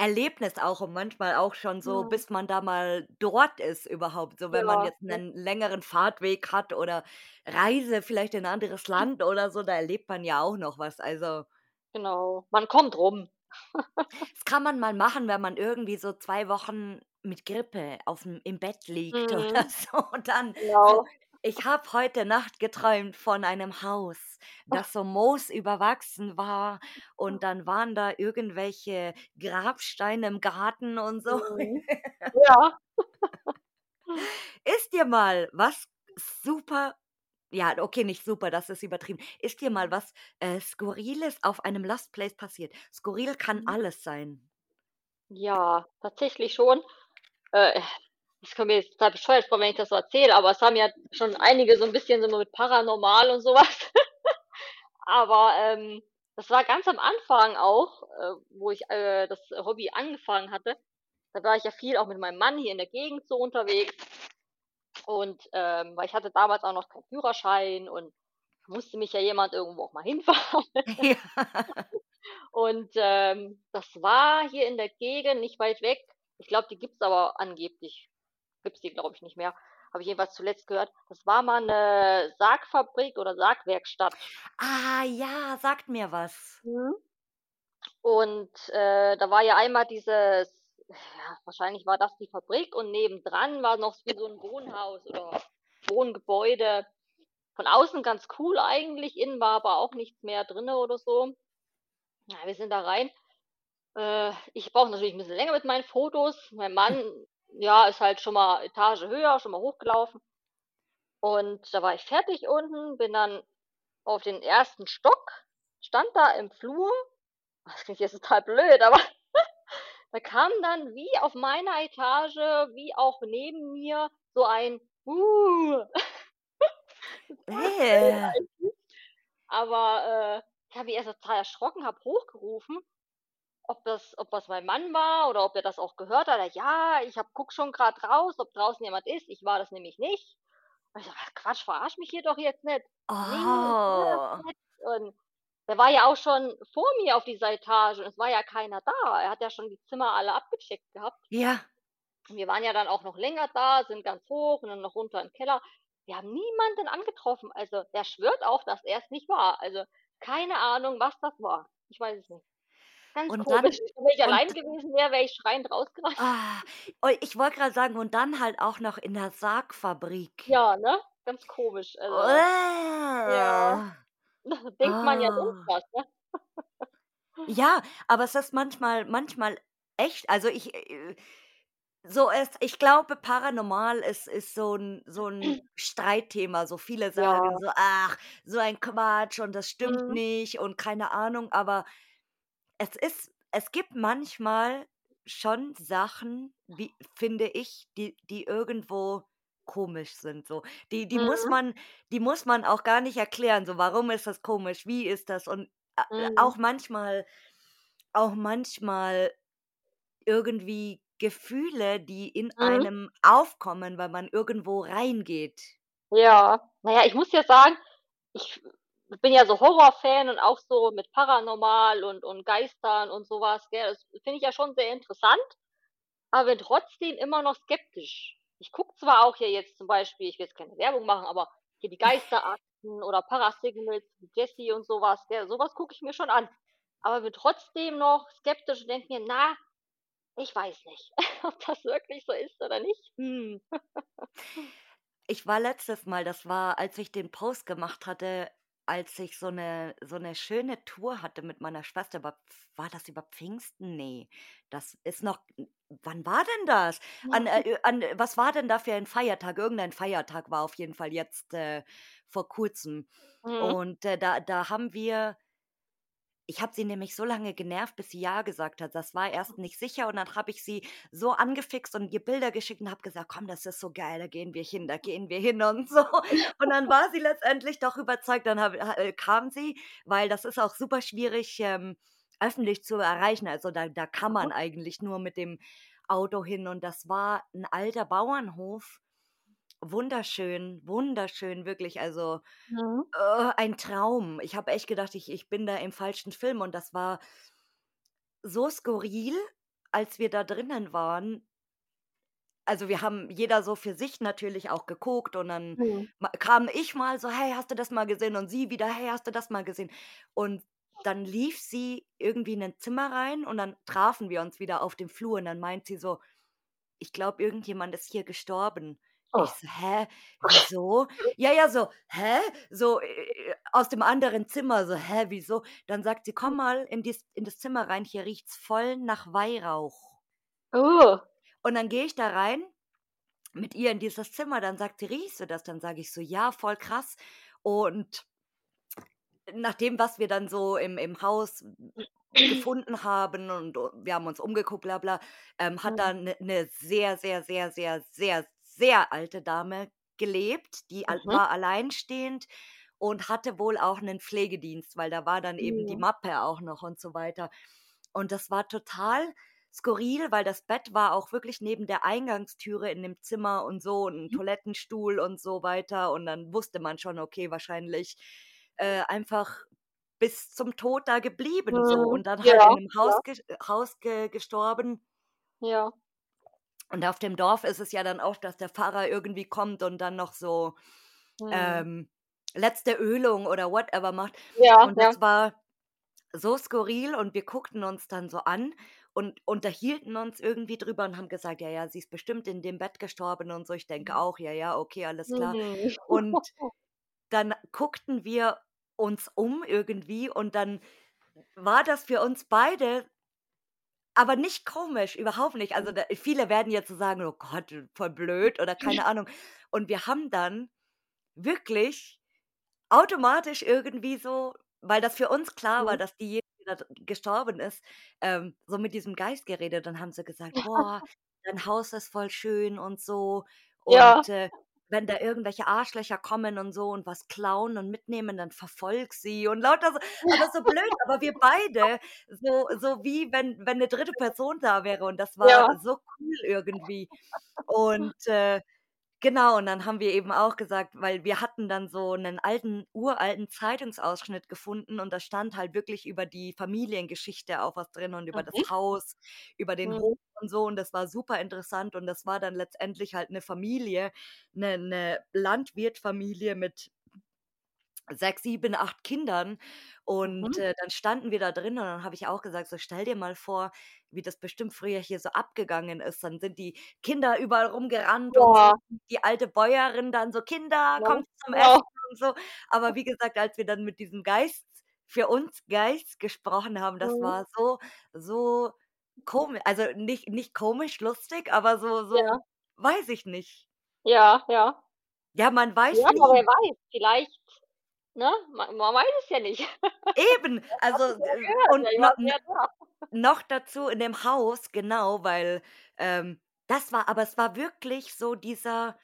[SPEAKER 1] Erlebnis auch und manchmal auch schon so,
[SPEAKER 2] Mhm.
[SPEAKER 1] bis man da mal dort ist überhaupt, so wenn man
[SPEAKER 2] Ja,
[SPEAKER 1] jetzt
[SPEAKER 2] ne?
[SPEAKER 1] 'nen längeren Fahrtweg hat oder Reise vielleicht in 'n anderes Land oder so, da erlebt man ja auch noch was, also
[SPEAKER 2] Genau, man kommt rum.
[SPEAKER 1] Das kann man mal machen, wenn man irgendwie so 2 Wochen mit Grippe aufm im Bett liegt oder
[SPEAKER 2] Mhm.
[SPEAKER 1] so und dann so:
[SPEAKER 2] Genau.
[SPEAKER 1] „Ich habe heute Nacht geträumt von einem Haus, das so moosüberwachsen war und dann waren da irgendwelche Grabsteine im Garten und so.“
[SPEAKER 2] Mhm. Ja.
[SPEAKER 1] Ist dir mal was super ja, okay, nicht super, das ist übertrieben. Ist dir mal was, äh, Skurriles auf einem Lost Place passiert? Skurril kann
[SPEAKER 2] Mhm.
[SPEAKER 1] alles sein.
[SPEAKER 2] Ja, tatsächlich schon. Äh, das kommt mir jetzt total bescheuert vor, wenn ich das so erzähle, aber es haben ja schon einige so 'n bisschen so mit paranormal und so was. Aber, ähm, das war ganz am Anfang auch, äh, wo ich, äh, das Hobby angefangen hatte. Da war ich ja viel auch mit meinem Mann hier in der Gegend so unterwegs. Und, ähm, weil ich hatte damals auch noch keinen Führerschein und musste mich ja jemand irgendwo auch mal hinfahren.
[SPEAKER 1] Ja.
[SPEAKER 2] Und, ähm, das war hier in der Gegend, nicht weit weg. Ich glaube, die gibt's aber angeblich gibt's die, glaube ich, nicht mehr. Habe ich jedenfalls zuletzt gehört. Das war mal 'ne Sargfabrik oder Sargwerkstatt.
[SPEAKER 1] Ah, ja, sagt mir was.
[SPEAKER 2] Mhm. Und, äh, da war ja einmal dieses ja, wahrscheinlich war das die Fabrik und nebendran war noch wie so 'n Wohnhaus oder Wohngebäude. Von außen ganz cool eigentlich, innen war aber auch nichts mehr drinnen oder so. Ja, wir sind da rein. Äh, ich brauche natürlich 'n bisschen länger mit meinen Fotos. Mein Mann, ja, ist halt schon mal Etage höher, schon mal hochgelaufen. Und da war ich fertig unten, bin dann auf den 1. Stock, stand da im Flur. Das klingt jetzt total blöd, aber da kam dann wie auf meiner Etage, wie auch neben mir so ein „Uh“. Eigentlich. Aber, äh, ich habe mich erst total erschrocken, habe hochgerufen, ob das ob das mein Mann war oder ob er das auch gehört hat. Er: „Ja, ich habe gucke schon grad raus, ob draußen jemand ist.“ Ich war das nämlich nicht. Und ich so: „Ach Quatsch, verarsch mich hier doch jetzt nicht.“ „Ne, ich war das
[SPEAKER 1] Oh.
[SPEAKER 2] nicht.“ Und der war ja auch schon vor mir auf dieser Etage und es war ja keiner da. Er hat ja schon die Zimmer alle abgecheckt gehabt.
[SPEAKER 1] Ja.
[SPEAKER 2] Wir waren ja dann auch noch länger da, sind ganz hoch und dann noch runter in Keller. Wir haben niemanden angetroffen. Also, der schwört auch, dass er's nicht war. Also, keine Ahnung, was das war. Ich weiß es nicht. Ganz
[SPEAKER 1] Und dann
[SPEAKER 2] komisch. Wenn ich
[SPEAKER 1] und
[SPEAKER 2] alleine gewesen wäre, wäre ich schreiend rausgerannt.
[SPEAKER 1] Ah, oh, ich wollte grad sagen, und dann halt auch noch in der Sargfabrik.
[SPEAKER 2] Ja, ne? Ganz komisch, also ja.
[SPEAKER 1] Uäh.
[SPEAKER 2] Denkt man ja sonst
[SPEAKER 1] Ah.
[SPEAKER 2] was, ne?
[SPEAKER 1] Ja, aber es ist manchmal manchmal echt also, ich, äh so es ich glaube, paranormal ist ist so 'n so 'n Streitthema. So viele
[SPEAKER 2] Ja.
[SPEAKER 1] sagen so: „Ach, so ein Quatsch und das stimmt
[SPEAKER 2] Mhm.
[SPEAKER 1] nicht und keine Ahnung.“ Aber es ist es gibt manchmal schon Sachen, wie finde ich, die die irgendwo komisch sind so. Die die muss
[SPEAKER 2] Mhm.
[SPEAKER 1] man die muss man auch gar nicht erklären, so: „Warum ist das komisch? Wie ist das?“ Und a
[SPEAKER 2] Mhm.
[SPEAKER 1] auch manchmal auch manchmal irgendwie Gefühle, die in
[SPEAKER 2] Mhm.
[SPEAKER 1] einem aufkommen, weil man irgendwo reingeht.
[SPEAKER 2] Ja. Na ja, ich muss ja sagen, ich bin ja so Horrorfan und auch so mit Paranormal und und Geistern und so was, gell? Das finde ich ja schon sehr interessant, aber bin trotzdem immer noch skeptisch. Ich gucke zwar auch hier jetzt zum Beispiel ich will jetzt keine Werbung machen, aber hier die Geisterakten oder Parasignals mit Jessie und so was, gell? So was gucke ich mir schon an. Aber bin trotzdem noch skeptisch und denke mir: „Na, ich weiß nicht, ob das wirklich so ist oder nicht. Hm.“
[SPEAKER 1] Ich war letztes Mal das war, als ich den Post gemacht hatte, als ich so 'ne so 'ne schöne Tour hatte mit meiner Schwester über Pf war das über Pfingsten? Ne, das ist noch wann war denn das? An äh, an was war denn da für ein Feiertag? Irgendein Feiertag war auf jeden Fall jetzt, äh, vor Kurzem.
[SPEAKER 2] Mhm.
[SPEAKER 1] Und, äh, da da haben wir ich habe sie nämlich so lange genervt, bis sie ja gesagt hat. Das war erst nicht sicher und dann habe ich sie so angefixt und ihr Bilder geschickt und habe gesagt: „Komm, das ist so geil, da gehen wir hin, da gehen wir hin“ und so. Und dann war sie letztendlich doch überzeugt. Dann habe ha äh, kam sie, weil das ist auch super schwierig, ähm, öffentlich zu erreichen. Also, da da kann man eigentlich nur mit dem Auto hin und das war 'n alter Bauernhof. Wunderschön, wunderschön, wirklich, also,
[SPEAKER 2] Mhm.
[SPEAKER 1] äh, ein Traum. Ich habe echt gedacht, ich ich bin da im falschen Film und das war so skurril, als wir da drinnen waren. Also, wir haben jeder so für sich natürlich auch geguckt und dann
[SPEAKER 2] Mhm.
[SPEAKER 1] kam ich mal so: „Hey, hast du das mal gesehen?“ Und sie wieder: „Hey, hast du das mal gesehen?“ Und dann lief sie irgendwie in 'nen Zimmer rein und dann trafen wir uns wieder auf dem Flur und dann meint sie so: „Ich glaube, irgendjemand ist hier gestorben.“
[SPEAKER 2] Oh.
[SPEAKER 1] Ich so: „Hä, wieso?“ Ja, ja, so: „Hä?“ So, äh, aus dem anderen Zimmer so: „Hä, wieso?“ Dann sagt sie: „Komm mal in dies in das Zimmer rein, hier riecht's voll nach Weihrauch.“
[SPEAKER 2] Oh.
[SPEAKER 1] Und dann gehe ich da rein mit ihr in dieses Zimmer, dann sagt sie: „Riechst du das?“ Dann sage ich so: „Ja, voll krass.“ Und nach dem, was wir dann so im im Haus gefunden haben und wir haben uns umgeguckt, bla bla, ähm, hat da
[SPEAKER 2] Mhm.
[SPEAKER 1] 'ne 'ne sehr, sehr, sehr, sehr, sehr, sehr alte Dame gelebt, die
[SPEAKER 2] Mhm.
[SPEAKER 1] war alleinstehend und hatte wohl auch 'nen Pflegedienst, weil da war dann eben die
[SPEAKER 2] Mhm.
[SPEAKER 1] Mappe auch noch und so weiter. Und das war total skurril, weil das Bett war auch wirklich neben der Eingangstüre in dem Zimmer und so und 'n
[SPEAKER 2] Mhm.
[SPEAKER 1] Toilettenstuhl und so weiter. Und dann wusste man schon, okay, wahrscheinlich, äh, einfach bis zum Tod da geblieben so
[SPEAKER 2] Mhm.
[SPEAKER 1] und dann halt
[SPEAKER 2] Ja,
[SPEAKER 1] in 'nem
[SPEAKER 2] ja.
[SPEAKER 1] Haus ges Haus ge gestorben.
[SPEAKER 2] Ja.
[SPEAKER 1] Und auf dem Dorf ist es ja dann auch, dass der Pfarrer irgendwie kommt und dann noch so,
[SPEAKER 2] Mhm.
[SPEAKER 1] ähm, letzte Ölung oder whatever macht.
[SPEAKER 2] Ja,
[SPEAKER 1] Und
[SPEAKER 2] ja.
[SPEAKER 1] das war so skurril und wir guckten uns dann so an und unterhielten uns irgendwie drüber und haben gesagt: „Ja, ja, sie ist bestimmt in dem Bett gestorben und so.“ Ich denke
[SPEAKER 2] Mhm.
[SPEAKER 1] auch: „Ja, ja, okay, alles klar.“
[SPEAKER 2] Mhm.
[SPEAKER 1] Und dann guckten wir uns um irgendwie und dann war das für uns beide aber nicht komisch, überhaupt nicht. Also, da viele werden jetzt so sagen: „Oh Gott, voll blöd“ oder keine Ahnung. Und wir haben dann wirklich automatisch irgendwie so weil das für uns klar war,
[SPEAKER 2] Mhm.
[SPEAKER 1] dass diejenige da d gestorben ist, ähm, so mit diesem Geist geredet. Dann haben sie gesagt: „Boah, dein Haus ist voll schön und so.
[SPEAKER 2] Ja.
[SPEAKER 1] Und, äh, wenn da irgendwelche Arschlöcher kommen und so und was klauen und mitnehmen, dann verfolg sie“ und lauter so aber so blöd, aber wir beide so so wie wenn wenn 'ne 3. Person da wäre und das war
[SPEAKER 2] Ja.
[SPEAKER 1] so cool irgendwie. Und, äh, genau, und dann haben wir eben auch gesagt weil wir hatten dann so 'nen alten uralten Zeitungsausschnitt gefunden und da stand halt wirklich über die Familiengeschichte auch was drin und über das
[SPEAKER 2] Mhm.
[SPEAKER 1] Haus, über den Hof
[SPEAKER 2] Mhm.
[SPEAKER 1] und so und das war super interessant und das war dann letztendlich halt 'ne Familie, 'ne 'ne Landwirtfamilie mit 6, 7, 8 Kindern und,
[SPEAKER 2] Mhm.
[SPEAKER 1] äh, dann standen wir da drin und dann habe ich auch gesagt: „So, stell dir mal vor, wie das bestimmt früher hier so abgegangen ist.“ Dann sind die Kinder überall rumgerannt und so,
[SPEAKER 2] Ja.
[SPEAKER 1] die alte Bäuerin dann so: „Kinder,
[SPEAKER 2] Ne?
[SPEAKER 1] kommt zum
[SPEAKER 2] Genau.
[SPEAKER 1] Essen“ und so. Aber wie gesagt, als wir dann mit diesem Geist für uns Geist gesprochen haben, das
[SPEAKER 2] Mhm.
[SPEAKER 1] war so so komi also nicht nicht komisch lustig, aber so
[SPEAKER 2] Ja.
[SPEAKER 1] so weiß ich nicht.
[SPEAKER 2] Ja, ja.
[SPEAKER 1] Ja, man
[SPEAKER 2] Ja,
[SPEAKER 1] weiß
[SPEAKER 2] aber wer weiß, vielleicht, ne? Ma man weiß es ja nicht.
[SPEAKER 1] Eben, also,
[SPEAKER 2] ja
[SPEAKER 1] äh, und no
[SPEAKER 2] ja da.
[SPEAKER 1] noch dazu in dem Haus, genau, weil, ähm, das war aber es war wirklich so dieser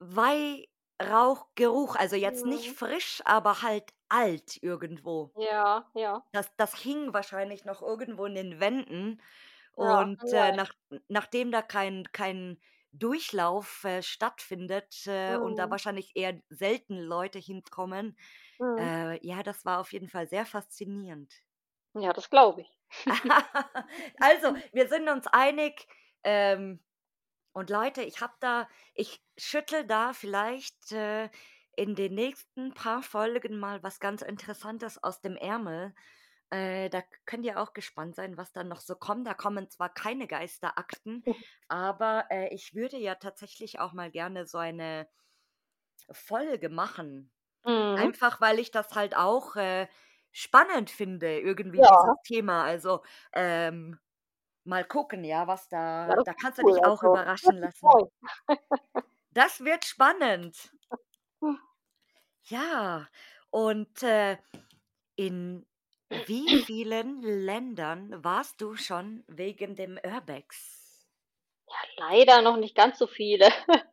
[SPEAKER 1] Weihrauchgeruch, also jetzt nicht
[SPEAKER 2] Mhm.
[SPEAKER 1] frisch, aber halt alt irgendwo.
[SPEAKER 2] Ja, ja.
[SPEAKER 1] Das das hing wahrscheinlich noch irgendwo in den Wänden und, äh, nach nachdem da kein kein Durchlauf, äh, stattfindet, äh, und da
[SPEAKER 2] Mhm.
[SPEAKER 1] wahrscheinlich eher selten Leute hinkommen,
[SPEAKER 2] Mhm.
[SPEAKER 1] äh, ja, das war auf jeden Fall sehr faszinierend.
[SPEAKER 2] Ja, das glaube ich.
[SPEAKER 1] Also, wir sind uns einig, ähm, und Leute, ich habe da ich schüttle da vielleicht, äh, in den nächsten paar Folgen mal was ganz Interessantes aus dem Ärmel. Äh, da könnt ihr auch gespannt sein, was da noch so kommt. Da kommen zwar keine Geisterakten, aber, äh, ich würde ja tatsächlich auch mal gerne so eine Folge machen.
[SPEAKER 2] Mhm.
[SPEAKER 1] Einfach, weil ich das halt auch, äh, spannend finde, irgendwie dieses
[SPEAKER 2] Ja.
[SPEAKER 1] Thema. Also, ähm, mal gucken, ja, was
[SPEAKER 2] Ja,
[SPEAKER 1] da
[SPEAKER 2] das
[SPEAKER 1] da kannst du
[SPEAKER 2] cool,
[SPEAKER 1] dich auch
[SPEAKER 2] also,
[SPEAKER 1] überraschen lassen. Das wird spannend. Ja, und, äh, in wie vielen Ländern warst du schon wegen dem Urbex?
[SPEAKER 2] Ja, leider noch nicht ganz so viele.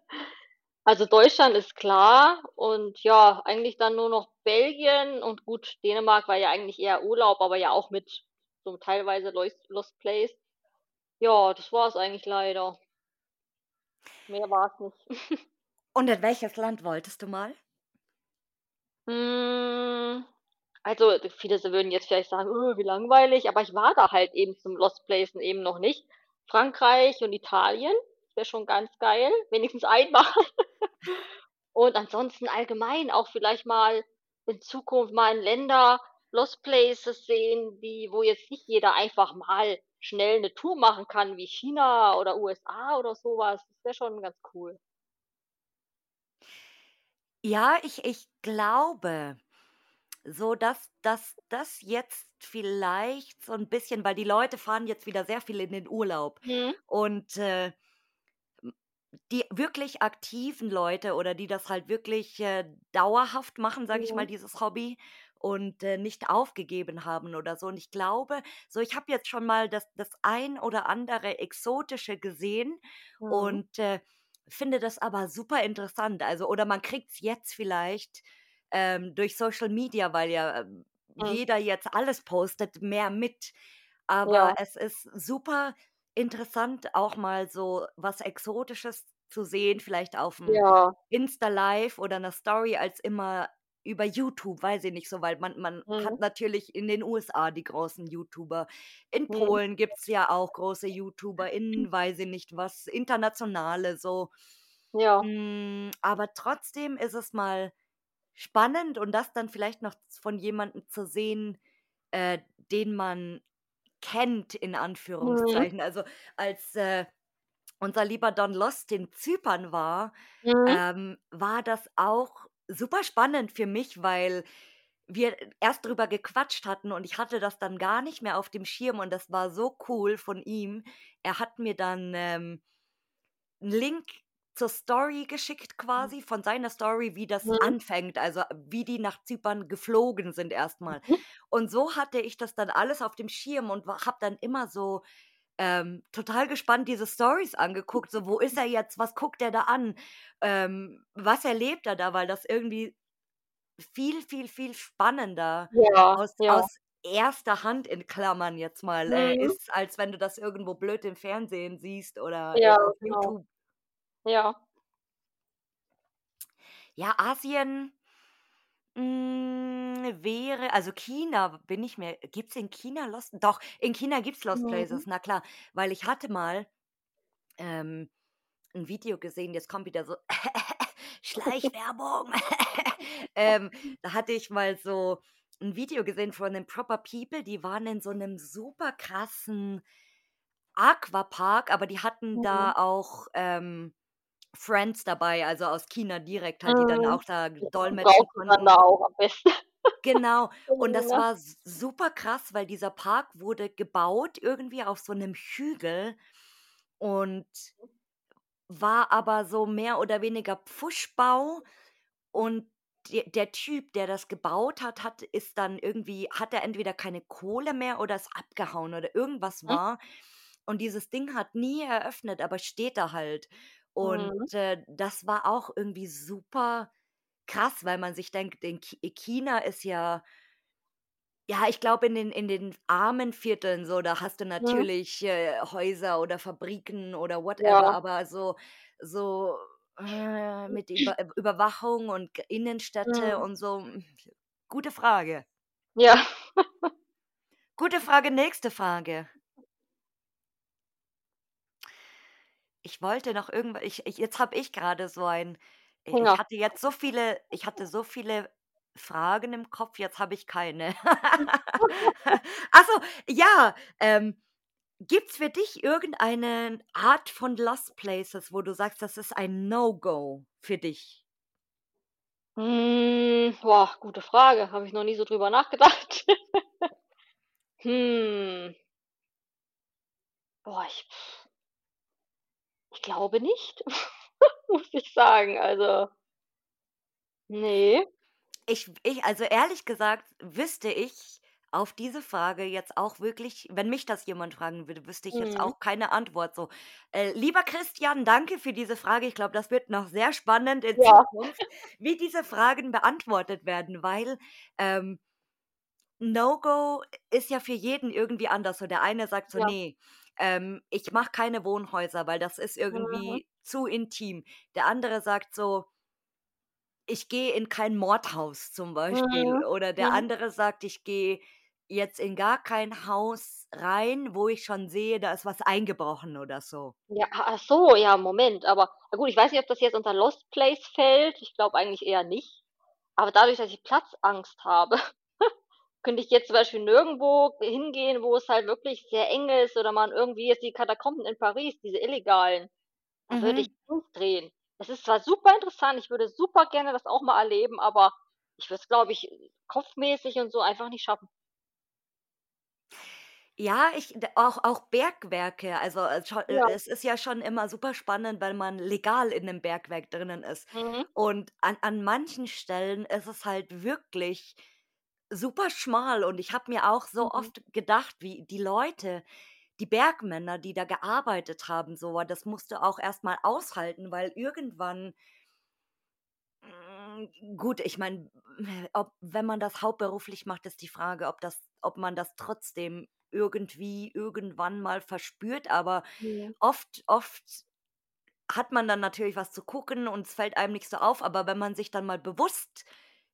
[SPEAKER 2] Also, Deutschland ist klar und ja, eigentlich dann nur noch Belgien und gut, Dänemark war ja eigentlich eher Urlaub, aber ja auch mit so teilweise Lost Place. Ja, das war's eigentlich leider. Mehr war's nicht.
[SPEAKER 1] Und in welches Land wolltest du mal?
[SPEAKER 2] Hm, also, viele würden jetzt vielleicht sagen: „Öh, wie langweilig“, aber ich war da halt eben zum Lost Placen eben noch nicht. Frankreich und Italien wäre schon ganz geil, wenigstens einmal. Und ansonsten allgemein auch vielleicht mal in Zukunft mal in Länder Lost Places sehen, die wo jetzt nicht jeder einfach mal schnell 'ne Tour machen kann, wie China oder USA oder so was. Das wäre schon ganz cool.
[SPEAKER 1] Ja, ich ich glaube, so dass dass das jetzt vielleicht so 'n bisschen weil die Leute fahren jetzt wieder sehr viel in den Urlaub
[SPEAKER 2] Mhm.
[SPEAKER 1] und, äh, die wirklich aktiven Leute oder die das halt wirklich, äh, dauerhaft machen, sage ich mal,
[SPEAKER 2] Mhm.
[SPEAKER 1] dieses Hobby und, äh, nicht aufgegeben haben oder so. Und ich glaube so, ich habe jetzt schon mal das das ein oder andere Exotische gesehen
[SPEAKER 2] Mhm.
[SPEAKER 1] und, äh, finde das aber super interessant. Also oder man kriegt's jetzt vielleicht, ähm, durch Social Media, weil ja, ähm,
[SPEAKER 2] Mhm.
[SPEAKER 1] jeder jetzt alles postet, mehr mit. Aber
[SPEAKER 2] Ja.
[SPEAKER 1] es ist super interessant, auch mal so was Exotisches zu sehen, vielleicht auf'm
[SPEAKER 2] Ja.
[SPEAKER 1] Insta Live oder 'ner Story als immer über YouTube, weiß ich nicht so, weil man man hat
[SPEAKER 2] Mhm.
[SPEAKER 1] natürlich in den USA die großen YouTuber. In
[SPEAKER 2] Mhm.
[SPEAKER 1] Polen gibt's ja auch große YouTuber, in weiß ich nicht was, internationale so.
[SPEAKER 2] Ja.
[SPEAKER 1] Hm, aber trotzdem ist es mal spannend und das dann vielleicht noch von jemandem zu sehen, äh, den man kennt in
[SPEAKER 2] Mhm.
[SPEAKER 1] Anführungszeichen. Also, als, äh, unser lieber Don Lost in Zypern war,
[SPEAKER 2] Mhm.
[SPEAKER 1] ähm, war das auch super spannend für mich, weil wir erst drüber gequatscht hatten und ich hatte das dann gar nicht mehr auf dem Schirm und das war so cool von ihm. Er hat mir dann, ähm, 'n Link zur Story geschickt
[SPEAKER 2] Mhm.
[SPEAKER 1] quasi von seiner Story, wie das
[SPEAKER 2] Mhm.
[SPEAKER 1] anfängt, also wie die nach Zypern geflogen sind erst mal.
[SPEAKER 2] Mhm.
[SPEAKER 1] Und so hatte ich das dann alles auf dem Schirm und habe dann immer so, ähm, total gespannt diese Stories angeguckt, so: „Wo ist er jetzt? Was guckt er da an? Ähm, was erlebt er da?“ Weil das irgendwie viel, viel, viel spannender
[SPEAKER 2] Ja,
[SPEAKER 1] aus
[SPEAKER 2] ja.
[SPEAKER 1] aus erster Hand in Klammern jetzt mal, äh,
[SPEAKER 2] Mhm.
[SPEAKER 1] ist, als wenn du das irgendwo blöd im Fernsehen siehst oder,
[SPEAKER 2] Ja,
[SPEAKER 1] äh, auf
[SPEAKER 2] genau.
[SPEAKER 1] YouTube.
[SPEAKER 2] Ja.
[SPEAKER 1] Ja, Asien hm, wäre also China bin ich mir gibt's in China Lost doch, in China gibt's Lost
[SPEAKER 2] Mhm.
[SPEAKER 1] Places, na klar, weil ich hatte mal, ähm, 'n Video gesehen, jetzt kommt wieder so Schleichwerbung. ähm, da hatte ich mal so ein Video gesehen von den Proper People, die waren in so einem super krassen Aquapark, aber die hatten da
[SPEAKER 2] Mhm.
[SPEAKER 1] auch, ähm, Friends dabei, also aus China direkt halt, die dann
[SPEAKER 2] Mhm.
[SPEAKER 1] auch da dolmetschen
[SPEAKER 2] braucht man da
[SPEAKER 1] konnten.
[SPEAKER 2] auch am besten.
[SPEAKER 1] Genau. Und das war super krass, weil dieser Park wurde gebaut irgendwie auf so 'nem Hügel und war aber so mehr oder weniger Pfuschbau und der Typ, der das gebaut hat, hat ist dann irgendwie hatte entweder keine Kohle mehr oder ist abgehauen oder irgendwas
[SPEAKER 2] Mhm.
[SPEAKER 1] war. Und dieses Ding hat nie eröffnet, aber steht da halt. Und,
[SPEAKER 2] Mhm.
[SPEAKER 1] äh, das war auch irgendwie super krass, weil man sich denkt, in Chi China ist ja ja, ich glaube, in den in den armen Vierteln so, da hast du
[SPEAKER 2] Mhm.
[SPEAKER 1] natürlich, äh, Häuser oder Fabriken oder whatever,
[SPEAKER 2] Ja.
[SPEAKER 1] aber so so, äh, mit Über Überwachung und Innenstädte
[SPEAKER 2] Mhm.
[SPEAKER 1] und so, hm, gute Frage.
[SPEAKER 2] Ja.
[SPEAKER 1] Gute Frage, nächste Frage. Ich wollte noch irgendwa ich ich jetzt habe ich grade so ein i ich
[SPEAKER 2] Hunger.
[SPEAKER 1] hatte jetzt so viele ich hatte so viele Fragen im Kopf, jetzt habe ich keine. Ach so, ja, ähm, gibt's für dich irgendeine Art von Lost Places, wo du sagst, das ist ein No-Go für dich?
[SPEAKER 2] Hm, boah, gute Frage, habe ich noch nie so drüber nachgedacht. Hm. Boah, ich glaube nicht, muss ich sagen, also ne.
[SPEAKER 1] Ich ich also, ehrlich gesagt wüsste ich auf diese Frage jetzt auch wirklich wenn mich das jemand fragen würde, wüsste ich jetzt
[SPEAKER 2] Mhm.
[SPEAKER 1] auch keine Antwort so. Äh, lieber Christian, danke für diese Frage. Ich glaube, das wird noch sehr spannend in
[SPEAKER 2] Ja.
[SPEAKER 1] Zukunft, wie diese Fragen beantwortet werden, weil, ähm, No-Go ist ja für jeden irgendwie anders. So der eine sagt so:
[SPEAKER 2] Ja.
[SPEAKER 1] „Ne, ähm, ich mache keine Wohnhäuser, weil das ist
[SPEAKER 2] Mhm.
[SPEAKER 1] irgendwie zu intim.“ Der andere sagt so „Ich gehe in kein Mordhaus“, zum Beispiel.
[SPEAKER 2] Mhm.
[SPEAKER 1] Oder der
[SPEAKER 2] Mhm.
[SPEAKER 1] andere sagt: „Ich gehe jetzt in gar kein Haus rein, wo ich schon sehe, da ist was eingebrochen“ oder so.
[SPEAKER 2] Ja, ach so, ja, Moment, aber gut, ich weiß nicht, ob das jetzt unter Lost Place fällt. Ich glaube eigentlich eher nicht. Aber dadurch, dass ich Platzangst habe, könnte ich jetzt zum Beispiel nirgendwo hingehen, wo es halt wirklich sehr eng ist oder man irgendwie jetzt die Katakomben in Paris, diese illegalen, da würde ich
[SPEAKER 1] Mhm.
[SPEAKER 2] durchdrehen. Es ist zwar super interessant, ich würde super gerne das auch mal erleben, aber ich würde es, glaube ich, kopfmäßig und so einfach nicht schaffen.
[SPEAKER 1] Ja, ich auch auch Bergwerke, also, äh, äh,
[SPEAKER 2] Ja.
[SPEAKER 1] es ist ja schon immer super spannend, weil man legal in 'nem Bergwerk drinnen ist.
[SPEAKER 2] Mhm.
[SPEAKER 1] Und an an manchen Stellen ist es halt wirklich super schmal und ich habe mir auch so
[SPEAKER 2] Mhm.
[SPEAKER 1] oft gedacht, wie die Leute, die Bergmänner, die da gearbeitet haben, so, das musst du auch erst mal aushalten, weil irgendwann hm, gut, ich meine, ob wenn man das hauptberuflich macht, ist die Frage, ob das ob man das trotzdem irgendwie irgendwann mal verspürt, aber
[SPEAKER 2] Mhm.
[SPEAKER 1] oft oft hat man dann natürlich was zu gucken und es fällt einem nicht so auf, aber wenn man sich dann mal bewusst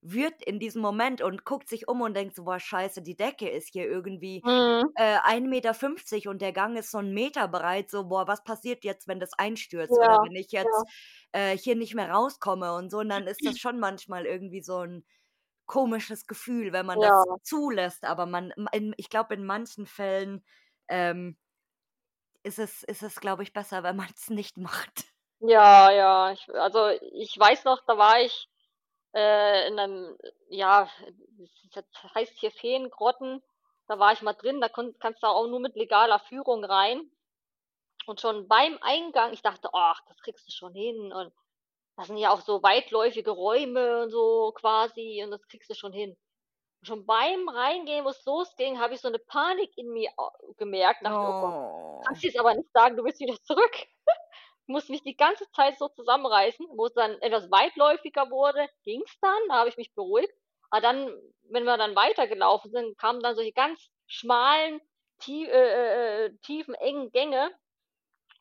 [SPEAKER 1] wird in diesem Moment und guckt sich um und denkt so: „Boah, scheiße, die Decke ist hier irgendwie,
[SPEAKER 2] Mhm.
[SPEAKER 1] äh, 1,50 m und der Gang ist so 'n Meter breit“, so: „Boah, was passiert jetzt, wenn das einstürzt oder
[SPEAKER 2] Ja,
[SPEAKER 1] wenn ich jetzt,
[SPEAKER 2] ja.
[SPEAKER 1] äh, hier nicht mehr rauskomme“ und so. Und dann ist das schon manchmal irgendwie so 'n komisches Gefühl, wenn man das
[SPEAKER 2] Ja.
[SPEAKER 1] zulässt, aber man in ich glaube, in manchen Fällen, ähm ist es ist es, glaube ich, besser, wenn man's nicht macht.
[SPEAKER 2] Ja, ja, ich also, ich weiß noch, da war ich, äh, in 'nem ja, das heißt hier Feengrotten. Da war ich mal drin, da kannst du auch nur mit legaler Führung rein. Und schon beim Eingang ich dachte: „Ach, das kriegst du schon hin“ und das sind ja auch so weitläufige Räume und so quasi und das kriegst du schon hin. Schon beim Reingehen, wo's losging, habe ich so 'ne Panik in mir gemerkt, dachte: „Oh Gott,
[SPEAKER 1] Oh.
[SPEAKER 2] kannst jetzt aber nicht sagen, du willst wieder zurück.“ Musste mich die ganze Zeit so zusammenreißen. Wo's dann etwas weitläufiger wurde, ging's dann, da habe ich mich beruhigt. Aber dann, wenn wir dann weitergelaufen sind, kamen dann solche ganz schmalen, tie äh, äh, äh, tiefen, engen Gänge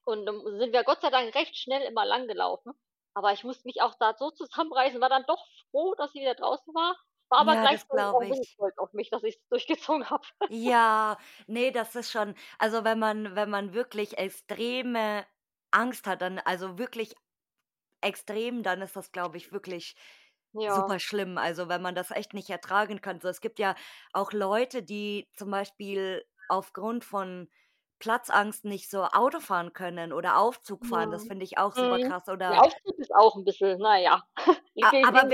[SPEAKER 2] und dann sind wir Gott sei Dank recht schnell immer langgelaufen. Aber ich musste mich auch da so zusammenreißen, war dann doch froh, dass ich wieder draußen war, war aber
[SPEAKER 1] Ja, das
[SPEAKER 2] gleichzeitig auch
[SPEAKER 1] glaube
[SPEAKER 2] 'n bisschen
[SPEAKER 1] ich.
[SPEAKER 2] stolz auf mich, dass ich's durchgezogen habe.
[SPEAKER 1] Ja, ne, das ist schon also, wenn man wenn man wirklich extreme Angst hat, dann also, wirklich extrem, dann ist das, glaube ich, wirklich
[SPEAKER 2] Ja.
[SPEAKER 1] super schlimm. Also, wenn man das echt nicht ertragen kann. So, es gibt ja auch Leute, die zum Beispiel aufgrund von Platzangst nicht so Auto fahren können oder Aufzug fahren. Das
[SPEAKER 2] Mhm.
[SPEAKER 1] finde ich auch super
[SPEAKER 2] Mhm.
[SPEAKER 1] krass.
[SPEAKER 2] Der
[SPEAKER 1] Oder
[SPEAKER 2] Aufzug ist auch 'n bisschen, na ja,
[SPEAKER 1] A aber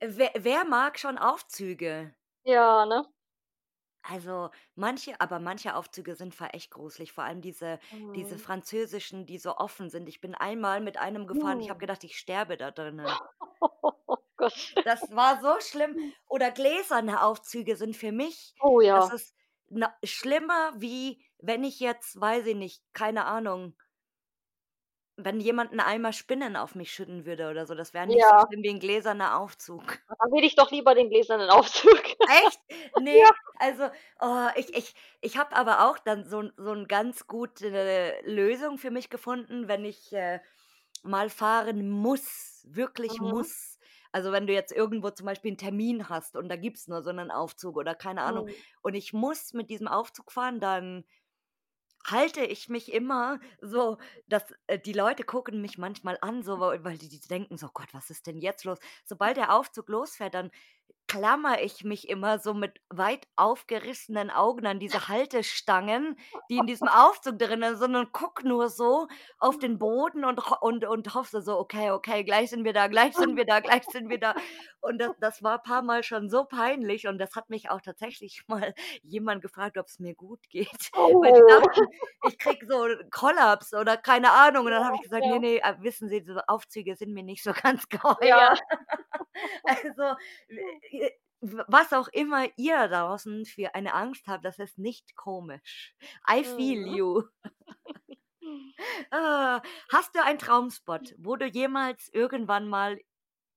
[SPEAKER 1] wer wer mag schon Aufzüge?
[SPEAKER 2] Ja, ne?
[SPEAKER 1] Also, manche aber manche Aufzüge sind voll echt gruselig, vor allem diese diese
[SPEAKER 2] Mhm.
[SPEAKER 1] französischen, die so offen sind. Ich bin einmal mit einem gefahren, ich habe
[SPEAKER 2] Mhm.
[SPEAKER 1] gedacht, ich sterbe da drinnen.
[SPEAKER 2] Oh Gott.
[SPEAKER 1] Das war so schlimm. Oder gläserne Aufzüge sind für mich
[SPEAKER 2] Oh
[SPEAKER 1] das
[SPEAKER 2] ja.
[SPEAKER 1] ist na schlimmer, wie wenn ich jetzt, weiß ich nicht, keine Ahnung wenn jemand 'n Eimer Spinnen auf mich schütten würde oder so, das wäre nicht so
[SPEAKER 2] Ja.
[SPEAKER 1] schlimm wie 'n gläserner Aufzug.
[SPEAKER 2] Dann wähle ich doch lieber den gläsernen Aufzug.
[SPEAKER 1] Echt? Ne,
[SPEAKER 2] Ja.
[SPEAKER 1] also, oh, ich ich ich habe aber auch dann so so 'n ganz gute Lösung für mich gefunden, wenn ich, äh, mal fahren muss, wirklich
[SPEAKER 2] Mhm.
[SPEAKER 1] muss. Also, wenn du jetzt irgendwo zum Beispiel 'n Termin hast und da gibt's nur so 'nen Aufzug oder keine Ahnung
[SPEAKER 2] Mhm.
[SPEAKER 1] und ich muss mit diesem Aufzug fahren, dann halte ich mich immer so, dass äh, die Leute gucken mich manchmal an, so, weil die die denken so: „Gott, was ist denn jetzt los?“ Sobald der Aufzug losfährt, dann klammere ich mich immer so mit weit aufgerissenen Augen an diese Haltestangen, die in diesem Aufzug drinnen sind und gucke nur so auf den Boden und und und hoffe so: „Okay, okay, gleich sind wir da, gleich sind wir da, gleich sind wir da.“ Und das das war paarmal schon so peinlich und das hat mich auch tatsächlich mal jemand gefragt, ob's mir gut geht, weil die
[SPEAKER 2] Oh.
[SPEAKER 1] dachten, ich kriege so Kollaps oder keine Ahnung. Und dann habe
[SPEAKER 2] Ja,
[SPEAKER 1] ich gesagt: „Ne,
[SPEAKER 2] ja.
[SPEAKER 1] ne, äh, wissen Sie, diese Aufzüge sind mir nicht so ganz
[SPEAKER 2] Ja.
[SPEAKER 1] geheuer.“ Also, w äh, was auch immer ihr da draußen für eine Angst habt, das ist nicht komisch. I feel
[SPEAKER 2] Mhm.
[SPEAKER 1] you. Ah, hast du einen Traumspot, wo du jemals irgendwann mal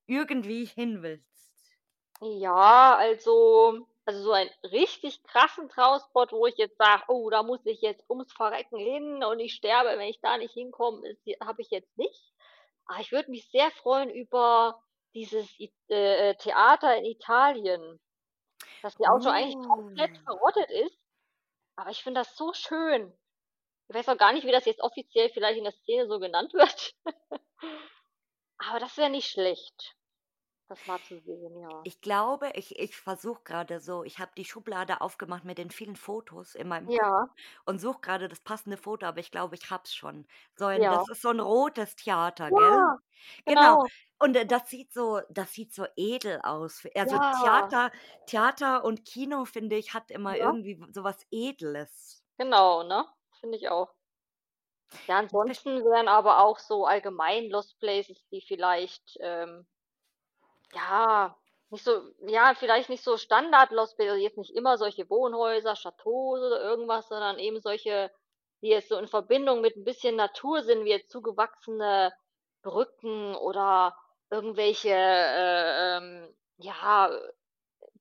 [SPEAKER 1] irgendwie hin willst?
[SPEAKER 2] Ja, also also, so einen richtig krassen Traumspot, wo ich jetzt sage: „Oh, da muss ich jetzt ums Verrecken hin und ich sterbe, wenn ich da nicht hinkomme“, habe ich jetzt nicht. Aber ich würde mich sehr freuen über dieses äh, äh, Theater in Italien, das ja auch schon eigentlich komplett
[SPEAKER 1] Oh.
[SPEAKER 2] verrottet ist. Aber ich finde das so schön. Ich weiß auch gar nicht, wie das jetzt offiziell vielleicht in der Szene so genannt wird. Aber das wäre nicht schlecht, das mal zu sehen, ja.
[SPEAKER 1] Ich glaube, ich ich versuche grade so ich habe die Schublade aufgemacht mit den vielen Fotos in meinem
[SPEAKER 2] Ja.
[SPEAKER 1] und suche grade das passende Foto, aber ich glaube, ich habe es schon. So ein
[SPEAKER 2] Ja.
[SPEAKER 1] das ist so 'n rotes Theater, gell?
[SPEAKER 2] Ja,
[SPEAKER 1] Genau.
[SPEAKER 2] genau.
[SPEAKER 1] Und, äh, das sieht so das sieht so edel aus. Also,
[SPEAKER 2] Ja.
[SPEAKER 1] Theater Theater und Kino, finde ich, hat immer
[SPEAKER 2] Ja.
[SPEAKER 1] irgendwie w so was Edles.
[SPEAKER 2] Genau, ne? Finde ich auch. Ja, ansonsten wären aber auch so allgemein Lost Places, die vielleicht, ähm ja, nicht so ja, vielleicht nicht so Standard Lost Pla also, jetzt nicht immer solche Wohnhäuser, Chateaus oder irgendwas, sondern eben solche, die jetzt so in Verbindung mit 'n bisschen Natur sind, wie jetzt zugewachsene Brücken oder irgendwelche, äh, ähm, ja,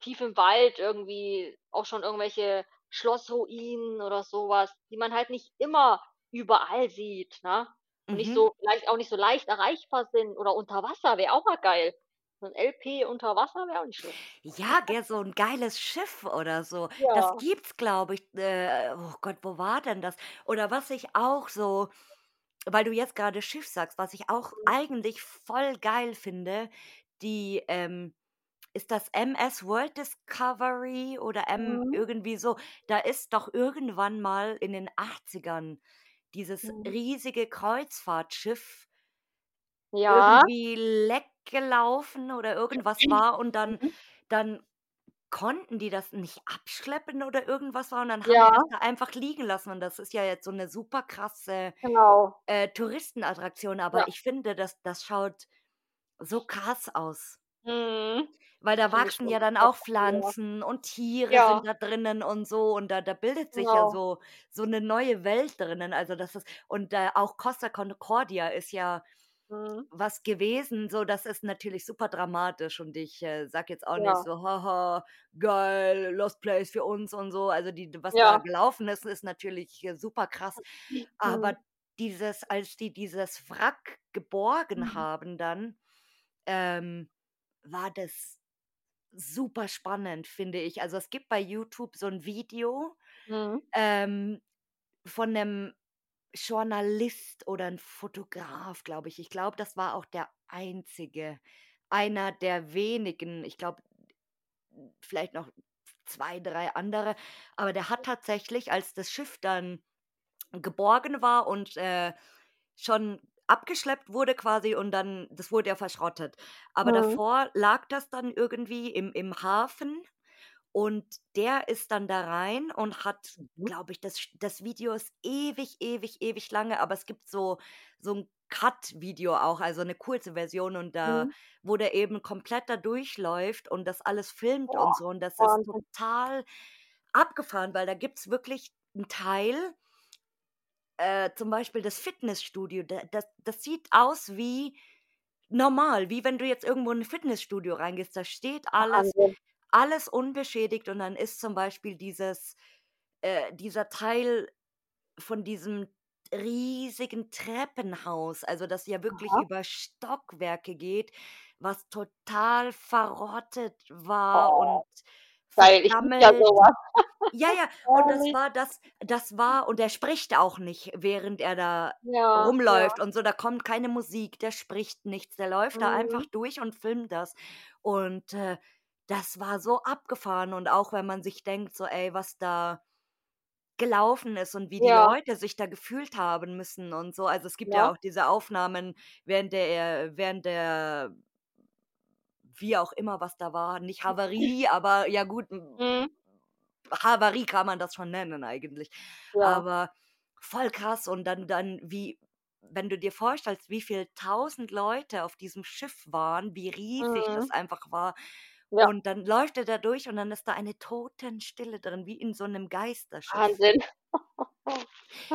[SPEAKER 2] tief im Wald irgendwie auch schon irgendwelche Schlossruinen oder so was, die man halt nicht immer überall sieht, ne? Und nicht
[SPEAKER 1] Mhm.
[SPEAKER 2] so vielleicht auch nicht so leicht erreichbar sind oder unter Wasser wäre auch mal geil. So 'n LP unter Wasser wäre auch nicht schlecht.
[SPEAKER 1] Ja, gell, so 'n geiles Schiff oder so. Das
[SPEAKER 2] Ja.
[SPEAKER 1] gibt's, glaube ich, äh oh Gott, wo war denn das? Oder was ich auch so weil du jetzt grade Schiff sagst, was ich auch
[SPEAKER 2] Mhm.
[SPEAKER 1] eigentlich voll geil finde, die, ähm ist das MS World Discovery oder M
[SPEAKER 2] Mhm.
[SPEAKER 1] irgendwie so? Da ist doch irgendwann mal in den 80ern dieses
[SPEAKER 2] Mhm.
[SPEAKER 1] riesige Kreuzfahrtschiff
[SPEAKER 2] Ja.
[SPEAKER 1] irgendwie leck gelaufen oder irgendwas war und dann
[SPEAKER 2] Mhm.
[SPEAKER 1] dann konnten die das nicht abschleppen oder irgendwas war und dann haben die das da einfach liegen lassen und das ist ja jetzt so 'ne super krasse,
[SPEAKER 2] Genau.
[SPEAKER 1] äh, Touristenattraktion, aber
[SPEAKER 2] Ja.
[SPEAKER 1] ich finde, das das schaut so krass aus.
[SPEAKER 2] Mhm.
[SPEAKER 1] Weil da
[SPEAKER 2] Finde ich
[SPEAKER 1] wachsen
[SPEAKER 2] schon
[SPEAKER 1] ja dann
[SPEAKER 2] auch,
[SPEAKER 1] auch
[SPEAKER 2] ja.
[SPEAKER 1] Pflanzen und Tiere sind
[SPEAKER 2] Ja.
[SPEAKER 1] da drinnen und so und da da bildet sich ja
[SPEAKER 2] Genau.
[SPEAKER 1] so so 'ne neue Welt drinnen. Also, das ist und, äh, auch Costa Concordia ist ja
[SPEAKER 2] Mhm.
[SPEAKER 1] was gewesen, so das ist natürlich super dramatisch und ich, äh, sage jetzt auch nicht
[SPEAKER 2] Ja.
[SPEAKER 1] so: „Ha ha, geil, Lost Place für uns“ und so. Also, die was da
[SPEAKER 2] Ja.
[SPEAKER 1] gelaufen ist, ist natürlich, äh, super krass. Aber
[SPEAKER 2] Mhm.
[SPEAKER 1] dieses als die dieses Wrack geborgen
[SPEAKER 2] Mhm.
[SPEAKER 1] haben dann, ähm, war das super spannend, finde ich. Also, es gibt bei YouTube so 'n Video,
[SPEAKER 2] Mhm.
[SPEAKER 1] ähm, von 'nem Journalist oder 'n Fotograf, glaube ich. Ich glaube, das war auch der einzige einer der wenigen, ich glaube, vielleicht noch 2, 3 andere, aber der hat tatsächlich, als das Schiff dann geborgen war und, äh, schon abgeschleppt wurde quasi und dann das wurde ja verschrottet. Aber
[SPEAKER 2] Mhm.
[SPEAKER 1] davor lag das dann irgendwie im im Hafen und der ist dann da rein und hat,
[SPEAKER 2] Mhm.
[SPEAKER 1] glaube ich das das Video ist ewig, ewig, ewig lange, aber es gibt so so 'n Cut-Video auch, also 'ne kurze Version und da
[SPEAKER 2] Mhm.
[SPEAKER 1] wo der eben komplett da durchläuft und das alles filmt und
[SPEAKER 2] Boah,
[SPEAKER 1] so und das ist
[SPEAKER 2] Wahnsinn.
[SPEAKER 1] total abgefahren, weil da gibt's wirklich 'n Teil äh, zum Beispiel das Fitnessstudio, da das das sieht aus wie normal, wie wenn du jetzt irgendwo in 'n Fitnessstudio reingehst. Da steht alles
[SPEAKER 2] Wahnsinn.
[SPEAKER 1] Alles unbeschädigt und dann ist zum Beispiel dieses äh, dieser Teil von diesem riesigen Treppenhaus, also das ja wirklich
[SPEAKER 2] Aha.
[SPEAKER 1] über Stockwerke geht, was total verrottet war und
[SPEAKER 2] Oh, geil, ich liebe ja
[SPEAKER 1] vergammelt.
[SPEAKER 2] so was.
[SPEAKER 1] Ja, ja, und das war das das war und der spricht auch nicht, während er da
[SPEAKER 2] Ja,
[SPEAKER 1] rumläuft
[SPEAKER 2] ja.
[SPEAKER 1] und so. Da kommt keine Musik, der spricht nichts. Der läuft da einfach
[SPEAKER 2] Mhm.
[SPEAKER 1] durch und filmt das. Und, äh, das war so abgefahren und auch wenn man sich denkt so: „Ey, was da gelaufen ist und wie die
[SPEAKER 2] Ja.
[SPEAKER 1] Leute sich da gefühlt haben müssen und so.“ Also, es gibt ja
[SPEAKER 2] Ja.
[SPEAKER 1] auch diese Aufnahmen während der während der wie auch immer, was da war, nicht Havarie, aber ja gut, hm,
[SPEAKER 2] Mhm.
[SPEAKER 1] Havarie kann man das schon nennen eigentlich.
[SPEAKER 2] Ja.
[SPEAKER 1] Aber voll krass und dann dann wie wenn du dir vorstellst, wie viel 1.000 Leute auf diesem Schiff waren, wie riesig das
[SPEAKER 2] Mhm.
[SPEAKER 1] einfach war
[SPEAKER 2] Ja.
[SPEAKER 1] und dann läuft er da durch und dann ist da eine Totenstille drin, wie in so 'nem Geisterschiff.
[SPEAKER 2] Wahnsinn.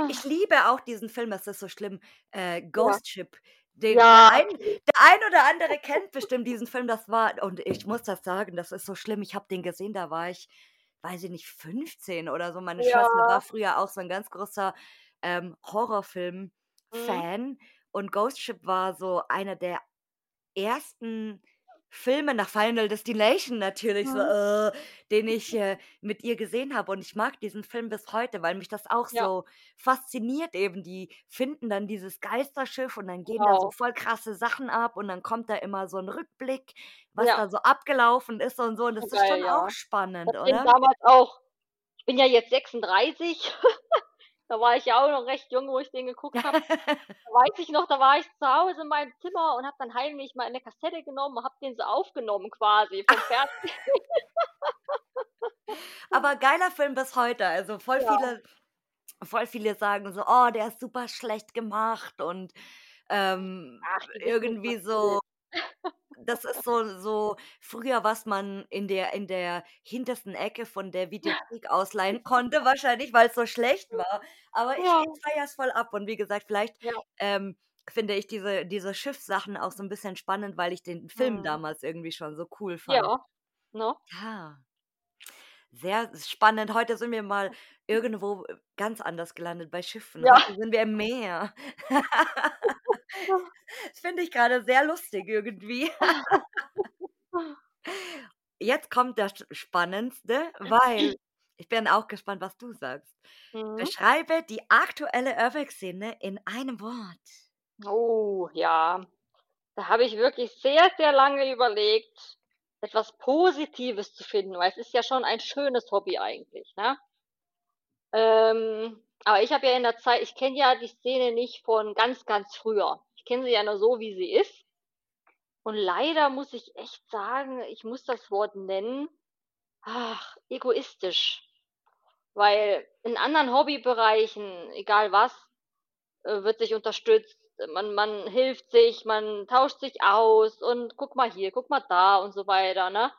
[SPEAKER 1] Ich liebe auch diesen Film, das ist so schlimm, äh,
[SPEAKER 2] Ja.
[SPEAKER 1] Ghost Ship. Den der
[SPEAKER 2] Ja,
[SPEAKER 1] ein
[SPEAKER 2] okay.
[SPEAKER 1] der ein oder andere kennt bestimmt diesen Film, das war und ich muss das sagen, das ist so schlimm. Ich habe den gesehen, da war ich, weiß ich nicht, 15 oder so. Meine Schwester war
[SPEAKER 2] Ja.
[SPEAKER 1] früher auch so 'n ganz großer, ähm,
[SPEAKER 2] Mhm.
[SPEAKER 1] Horrorfilm-Fan und Ghost Ship war so einer der ersten Filme nach Final Destination natürlich so, äh, den ich, äh, mit ihr gesehen habe und ich mag diesen Film bis heute, weil mich das auch
[SPEAKER 2] Ja.
[SPEAKER 1] so fasziniert eben. Die finden dann dieses Geisterschiff und dann gehen da so
[SPEAKER 2] Genau.
[SPEAKER 1] voll krasse Sachen ab und dann kommt da immer so 'n Rückblick, was
[SPEAKER 2] Ja.
[SPEAKER 1] da so abgelaufen ist und so und
[SPEAKER 2] So
[SPEAKER 1] das ist
[SPEAKER 2] geil,
[SPEAKER 1] schon auch
[SPEAKER 2] ja.
[SPEAKER 1] spannend,
[SPEAKER 2] Ich habe den
[SPEAKER 1] oder?
[SPEAKER 2] damals auch ich bin ja jetzt 36, da war ich ja auch noch recht jung, wo ich den geguckt habe. Da weiß ich noch, da war ich zu Hause in meinem Zimmer und habe dann heimlich mal 'ne Kassette genommen und habe den so aufgenommen quasi vom Fernsehen.
[SPEAKER 1] Aber geiler Film bis heute. Also, voll
[SPEAKER 2] Ja.
[SPEAKER 1] viele voll viele sagen so: „Oh, der ist super schlecht gemacht“ und, ähm,
[SPEAKER 2] Ach,
[SPEAKER 1] irgendwie so. das ist so so früher, was man in der in der hintersten Ecke von der Videothek ausleihen konnte wahrscheinlich, weil's so schlecht war. Aber ich
[SPEAKER 2] Ja.
[SPEAKER 1] ich feier's voll ab und wie gesagt, vielleicht,
[SPEAKER 2] Ja.
[SPEAKER 1] ähm, finde ich diese diese Schiffssachen auch so 'n bisschen spannend, weil ich den Film
[SPEAKER 2] Mhm.
[SPEAKER 1] damals irgendwie schon so cool fand.
[SPEAKER 2] Ja, ne?
[SPEAKER 1] Ja. Sehr spannend. Heute sind wir mal irgendwo, ganz anders gelandet bei Schiffen.
[SPEAKER 2] Ja.
[SPEAKER 1] Heute sind wir im Meer. Das finde ich grade sehr lustig irgendwie. Jetzt kommt das Spannendste, weil ich bin auch gespannt, was du sagst.
[SPEAKER 2] Mhm.
[SPEAKER 1] Beschreibe die aktuelle Urbex-Szene in einem Wort.
[SPEAKER 2] Oh, ja. Da habe ich wirklich sehr, sehr lange überlegt, etwas Positives zu finden, weil es ist ja schon ein schönes Hobby eigentlich, ne? Ähm, aber ich habe ja in der Zeit ich kenne ja die Szene nicht von ganz, ganz früher. Ich kenne sie ja nur so, wie sie ist. Und leider muss ich echt sagen, ich muss das Wort nennen, ach, egoistisch. Weil in anderen Hobbybereichen, egal was, äh, wird sich unterstützt. Man man hilft sich, man tauscht sich aus und guck mal hier, guck mal da und so weiter, ne?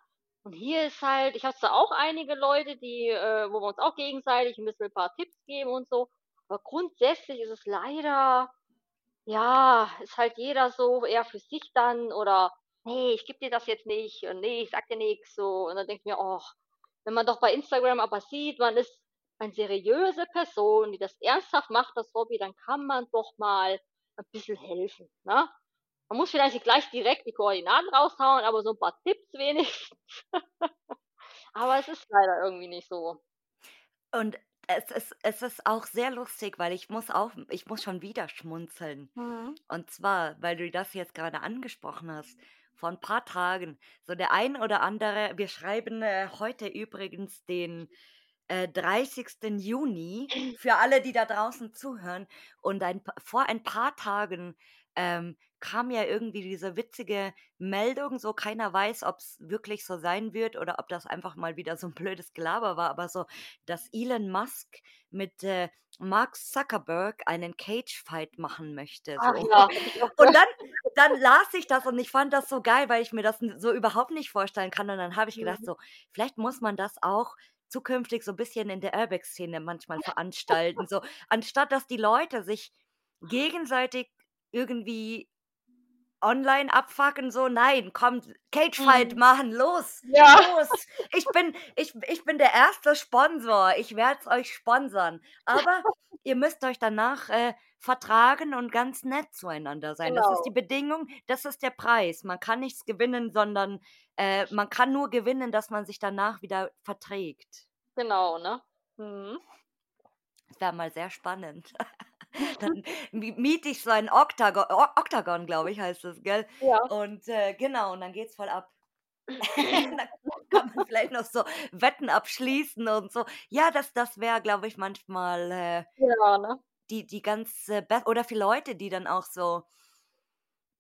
[SPEAKER 2] Und hier ist halt ich habe zwar auch einige Leute, die äh, wo wir uns auch gegenseitig 'n bisschen 'n paar Tipps geben und so, aber grundsätzlich ist es leider ja, ist halt jeder so eher für sich dann oder: „Ne, ich gebe dir das jetzt nicht und ne, ich sage dir nix“, so. Und dann denke ich mir: „Och“, wenn man doch bei Instagram aber sieht, man ist eine seriöse Person, die das ernsthaft macht, das Hobby, dann kann man doch mal ein bisschen helfen, ne? Man muss vielleicht nicht gleich direkt die Koordinaten raushauen, aber so 'n paar Tipps wenigstens. Aber es ist leider irgendwie nicht so.
[SPEAKER 1] Und Es ist es ist auch sehr lustig, weil ich muss auch ich muss schon wieder schmunzeln.
[SPEAKER 2] Mhm.
[SPEAKER 1] Und zwar, weil du das jetzt gerade angesprochen hast, vor ein paar Tagen, so der ein oder andere wir schreiben, äh, heute übrigens den, äh, 30. Juni für alle, die da draußen zuhören. Und ein vor ein paar Tagen, ähm, kam ja irgendwie diese witzige Meldung, so keiner weiß, ob es wirklich so sein wird oder ob das einfach mal wieder so ein blödes Gelaber war, aber so, dass Elon Musk mit, äh, Mark Zuckerberg einen Cage-Fight machen möchte,
[SPEAKER 2] Ach
[SPEAKER 1] so.
[SPEAKER 2] ja, ich auch
[SPEAKER 1] Und dann dann las ich das und ich fand das so geil, weil ich mir das so überhaupt nicht vorstellen kann. Und dann habe ich gedacht
[SPEAKER 2] Mhm.
[SPEAKER 1] so, vielleicht muss man das auch zukünftig so 'n bisschen in der Urbex-Szene manchmal veranstalten, so anstatt dass die Leute sich gegenseitig irgendwie online abfucken, so: „Nein, kommt, Cage-Fight
[SPEAKER 2] Mhm.
[SPEAKER 1] machen, los,
[SPEAKER 2] Ja.
[SPEAKER 1] los. Ich bin ich ich bin der erste Sponsor. Ich werde es euch sponsern. Aber ihr müsst euch danach, äh, vertragen und ganz nett zueinander sein. Das ist die
[SPEAKER 2] Genau.
[SPEAKER 1] Bedingung, das ist der Preis. Man kann nichts gewinnen, sondern, äh, man kann nur gewinnen, dass man sich danach wieder verträgt.“
[SPEAKER 2] Genau, ne? Mhm.
[SPEAKER 1] Das wäre mal sehr spannend. Dann mi miete ich so ein Oktago O Oktagon, glaube ich, heißt das, gell?
[SPEAKER 2] Ja.
[SPEAKER 1] Und, äh, genau, und dann geht's voll ab. Dann kann man vielleicht noch so Wetten abschließen und so. Ja, das das wäre, glaube ich, manchmal, äh,
[SPEAKER 2] Ja, ne?
[SPEAKER 1] die die ganz, äh, oder für Leute, die dann auch so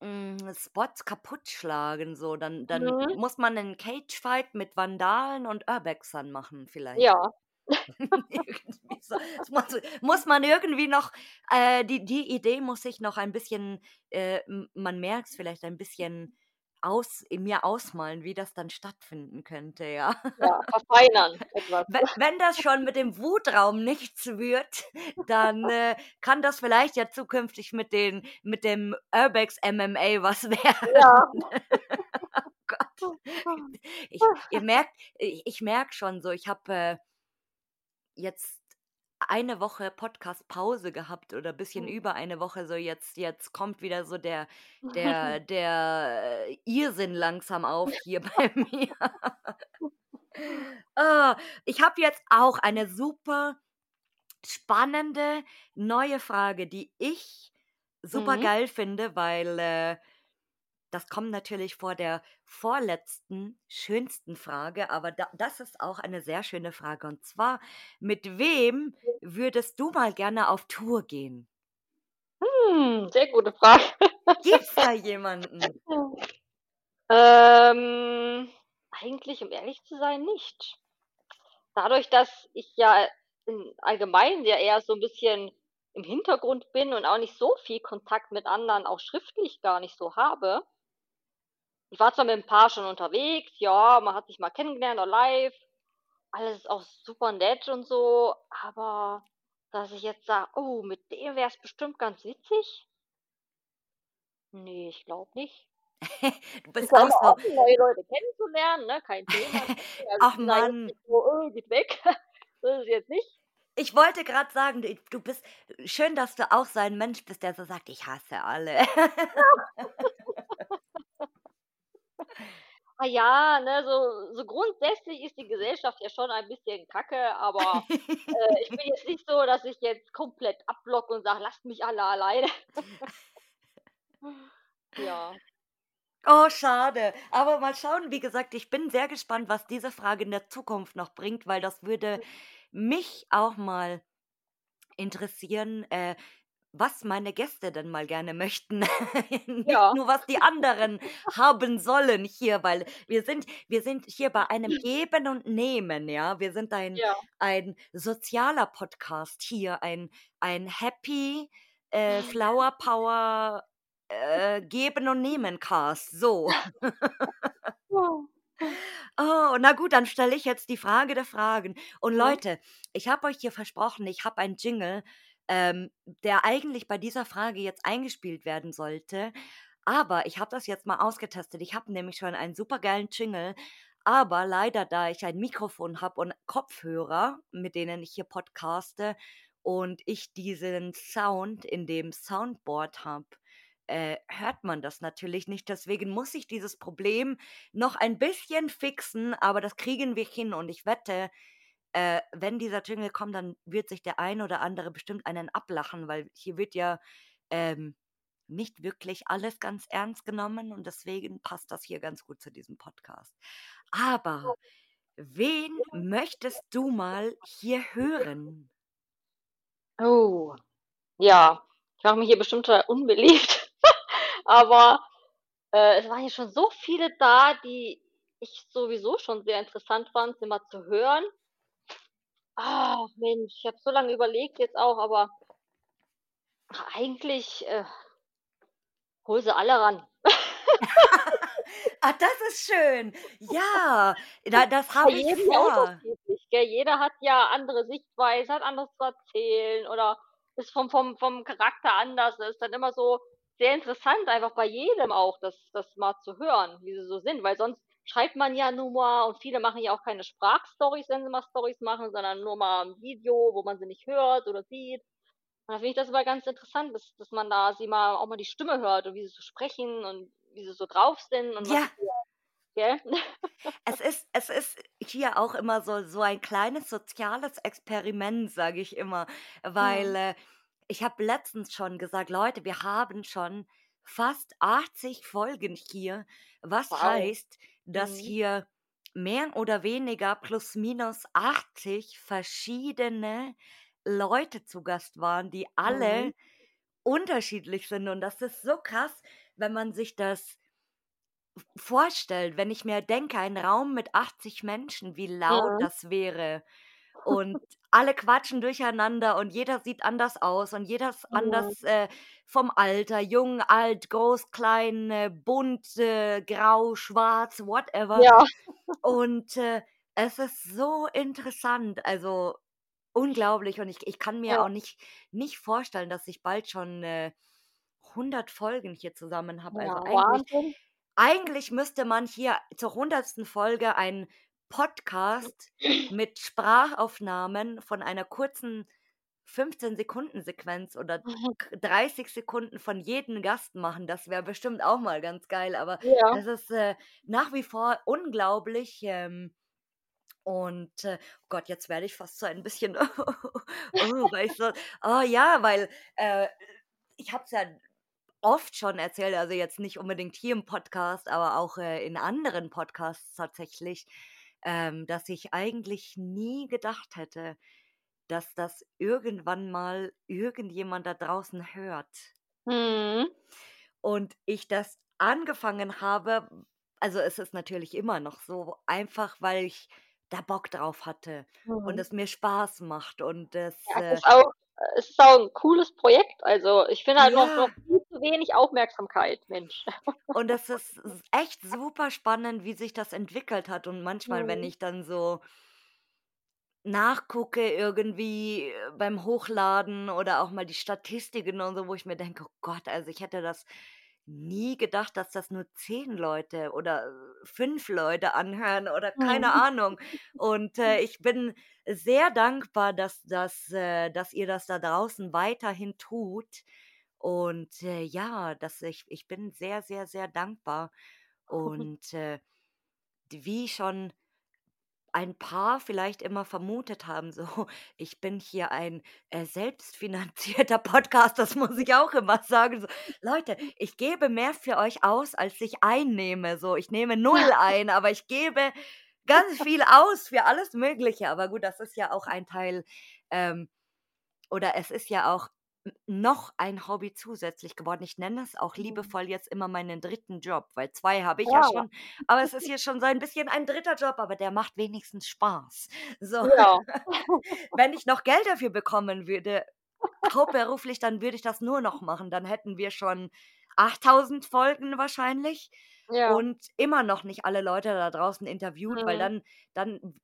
[SPEAKER 1] hm, Spots kaputtschlagen, so, dann dann
[SPEAKER 2] Mhm.
[SPEAKER 1] muss man 'nen Cage-Fight mit Vandalen und Urbexern machen vielleicht.
[SPEAKER 2] Ja.
[SPEAKER 1] So. Muss muss man irgendwie noch äh, die die Idee muss ich noch ein bisschen, äh, man merkt's vielleicht ein bisschen aus in mir ausmalen, wie das dann stattfinden könnte, ja.
[SPEAKER 2] Ja, verfeinern etwas.
[SPEAKER 1] We wenn das schon mit dem Wutraum nichts wird, dann, äh, kann das vielleicht ja zukünftig mit den mit dem Urbex MMA was
[SPEAKER 2] Ja.
[SPEAKER 1] werden. Oh Gott. Ich ihr merkt i ich merke schon so, ich habe, äh jetzt eine Woche Podcast-Pause gehabt oder bisschen
[SPEAKER 2] Mhm.
[SPEAKER 1] über eine Woche, so jetzt jetzt kommt wieder so der der der Irrsinn langsam auf hier bei mir. Ah, ich habe jetzt auch eine super spannende neue Frage, die ich
[SPEAKER 2] Mhm.
[SPEAKER 1] supergeil finde, weil, äh, das kommt natürlich vor der vorletzten schönsten Frage, aber da das ist auch eine sehr schöne Frage. Und zwar: Mit wem würdest du mal gerne auf Tour gehen?
[SPEAKER 2] Hm, sehr gute Frage.
[SPEAKER 1] Gibt's da jemanden?
[SPEAKER 2] Ähm, eigentlich, um ehrlich zu sein, nicht. Dadurch, dass ich ja im Allgemeinen ja eher so 'n bisschen im Hintergrund bin und auch nicht so viel Kontakt mit anderen, auch schriftlich gar nicht so habe ich war zwar mit 'n paar schon unterwegs, ja, man hat sich mal kennengelernt, live. Alles auch super nett und so, aber dass ich jetzt sage: „Oh, mit dem wär's bestimmt ganz witzig?“ Ne, ich glaube nicht.
[SPEAKER 1] Du bist
[SPEAKER 2] zwar
[SPEAKER 1] auch so
[SPEAKER 2] offen, neue Leute kennenzulernen, ne, kein Thema. Also,
[SPEAKER 1] Ach
[SPEAKER 2] ich
[SPEAKER 1] Mann.
[SPEAKER 2] so: „Oh, geht weg.“ So ist es jetzt nicht.
[SPEAKER 1] Ich wollte grad sagen, d du bist schön, dass du auch so ein Mensch bist, der so sagt: „Ich hasse alle.“
[SPEAKER 2] Ah ja, ne, so so grundsätzlich ist die Gesellschaft ja schon ein bisschen kacke, aber, äh, ich bin jetzt nicht so, dass ich jetzt komplett abblocke und sage: „Lasst mich alle alleine.“ Ja.
[SPEAKER 1] Oh, schade. Aber mal schauen, wie gesagt, ich bin sehr gespannt, was diese Frage in der Zukunft noch bringt, weil das würde mich auch mal interessieren, äh, was meine Gäste denn mal gerne möchten. Nicht
[SPEAKER 2] Ja.
[SPEAKER 1] nur, was die anderen haben sollen hier, weil wir sind wir sind hier bei einem Geben und Nehmen, ja? Wir sind ein
[SPEAKER 2] Ja.
[SPEAKER 1] ein sozialer Podcast hier, ein ein Happy, äh, Flower Power, äh, Geben und Nehmen Cast, so. Oh, na gut, dann stelle ich jetzt die Frage der Fragen. Und. Leute, ich habe euch hier versprochen, ich habe einen Jingle, ähm, der eigentlich bei dieser Frage jetzt eingespielt werden sollte. Aber ich habe das jetzt mal ausgetestet. Ich habe nämlich schon einen supergeilen Jingle, aber leider, da ich ein Mikrofon habe und Kopfhörer, mit denen ich hier podcaste und ich diesen Sound in dem Soundboard habe, äh, hört man das natürlich nicht. Deswegen muss ich dieses Problem noch ein bisschen fixen, aber das kriegen wir hin und ich wette, äh, wenn dieser Jingle kommt, dann wird sich der ein oder andere bestimmt einen ablachen, weil hier wird ja ähm, nicht wirklich alles ganz ernst genommen und deswegen passt das hier ganz gut zu diesem Podcast. Aber wen möchtest du mal hier hören?
[SPEAKER 2] Oh, ja, ich mache mich hier bestimmt unbeliebt, aber äh, es waren hier schon so viele da, die ich sowieso schon sehr interessant fand, sie mal zu hören. Ach Mensch, ich habe so lange überlegt jetzt auch, aber eigentlich äh, hol sie alle ran.
[SPEAKER 1] ah, das ist schön. Ja, da, das habe ich
[SPEAKER 2] jedem
[SPEAKER 1] vor.
[SPEAKER 2] gell? Jeder hat ja andere Sichtweise, hat anderes zu erzählen oder ist vom, vom, vom Charakter anders. Das ist dann immer so sehr interessant, einfach bei jedem auch, das, das mal zu hören, wie sie so sind, weil sonst schreibt man ja nur mal und viele machen ja auch keine Sprachstories, wenn sie mal Stories machen, sondern nur mal ein Video, wo man sie nicht hört oder sieht. Und da finde ich das aber ganz interessant, dass, dass man da sie mal auch mal die Stimme hört und wie sie so sprechen und wie sie so drauf sind und
[SPEAKER 1] Ja.
[SPEAKER 2] gell?
[SPEAKER 1] Es ist, es ist hier auch immer so, so ein kleines soziales Experiment, sage ich immer, weil
[SPEAKER 2] Mhm.
[SPEAKER 1] äh, ich habe letztens schon gesagt, Leute, wir haben schon fast 80 Folgen hier, was
[SPEAKER 2] Wow.
[SPEAKER 1] heißt, dass
[SPEAKER 2] Mhm.
[SPEAKER 1] hier mehr oder weniger plus minus 80 verschiedene Leute zu Gast waren, die alle
[SPEAKER 2] Mhm.
[SPEAKER 1] unterschiedlich sind. Und das ist so krass, wenn man sich das vorstellt, wenn ich mir denke, ein Raum mit 80 Menschen, wie laut
[SPEAKER 2] Mhm.
[SPEAKER 1] das wäre. Und alle quatschen durcheinander und jeder sieht anders aus und jeder ist anders äh, vom Alter, jung, alt, groß, klein, äh, bunt, äh, grau, schwarz, whatever.
[SPEAKER 2] Ja.
[SPEAKER 1] Und äh, es ist so interessant, also unglaublich. Und ich, ich kann mir
[SPEAKER 2] Ja.
[SPEAKER 1] auch nicht, nicht vorstellen, dass ich bald schon äh, 100 Folgen hier zusammen habe. Also
[SPEAKER 2] Ja,
[SPEAKER 1] eigentlich, eigentlich müsste man hier zur 100. Folge einen Podcast mit Sprachaufnahmen von einer kurzen 15-Sekunden-Sequenz oder
[SPEAKER 2] Mhm.
[SPEAKER 1] k- 30 Sekunden von jedem Gast machen. Das wäre bestimmt auch mal ganz geil. Aber
[SPEAKER 2] Ja.
[SPEAKER 1] das ist äh, nach wie vor unglaublich. Ähm, und äh, oh Gott, jetzt werde ich fast so ein bisschen, oh, weil ich so, oh ja, weil äh, ich habe es ja oft schon erzählt, also jetzt nicht unbedingt hier im Podcast, aber auch äh, in anderen Podcasts tatsächlich, ähm, dass ich eigentlich nie gedacht hätte, dass das irgendwann mal irgendjemand da draußen hört.
[SPEAKER 2] Mhm.
[SPEAKER 1] Und ich das angefangen habe, also es ist natürlich immer noch so, einfach weil ich da Bock drauf hatte und
[SPEAKER 2] Mhm.
[SPEAKER 1] es mir Spaß macht und es,
[SPEAKER 2] Ja, es
[SPEAKER 1] äh,
[SPEAKER 2] ist auch äh, es ist auch 'n cooles Projekt. Also, ich finde halt noch
[SPEAKER 1] ja,
[SPEAKER 2] noch viel zu wenig Aufmerksamkeit, Mensch.
[SPEAKER 1] und es ist echt super spannend, wie sich das entwickelt hat. Und manchmal, wenn
[SPEAKER 2] Mhm.
[SPEAKER 1] ich dann so nachgucke irgendwie äh, beim Hochladen oder auch mal die Statistiken und so, wo ich mir denke, oh Gott, also ich hätte das nie gedacht, dass das nur zehn Leute oder äh, fünf Leute anhören oder keine. Ahnung. Und äh, ich bin sehr dankbar, dass, das, äh, dass ihr das da draußen weiterhin tut. Und äh, ja, dass ich, ich bin sehr, sehr, sehr dankbar. Und äh, wie schon ein paar vielleicht immer vermutet haben, so, ich bin hier ein äh, selbstfinanzierter Podcast, das muss ich auch immer sagen. So, Leute, ich gebe mehr für euch aus, als ich einnehme. So, ich nehme null ein, aber ich gebe ganz viel aus für alles Mögliche. Aber gut, das ist ja auch ein Teil, ähm, oder es ist ja auch noch ein Hobby zusätzlich geworden. Ich nenne es auch
[SPEAKER 2] Mhm.
[SPEAKER 1] liebevoll jetzt immer meinen dritten Job, weil zwei habe ich ja
[SPEAKER 2] Ja,
[SPEAKER 1] schon, aber es ist hier schon so ein bisschen ein dritter Job, aber der macht wenigstens Spaß. So,
[SPEAKER 2] ja.
[SPEAKER 1] wenn ich noch Geld dafür bekommen würde, hauptberuflich, dann würde ich das nur noch machen. Dann hätten wir schon 8000 Folgen wahrscheinlich
[SPEAKER 2] Ja.
[SPEAKER 1] und immer noch nicht alle Leute da draußen interviewt, weil
[SPEAKER 2] Mhm.
[SPEAKER 1] dann, dann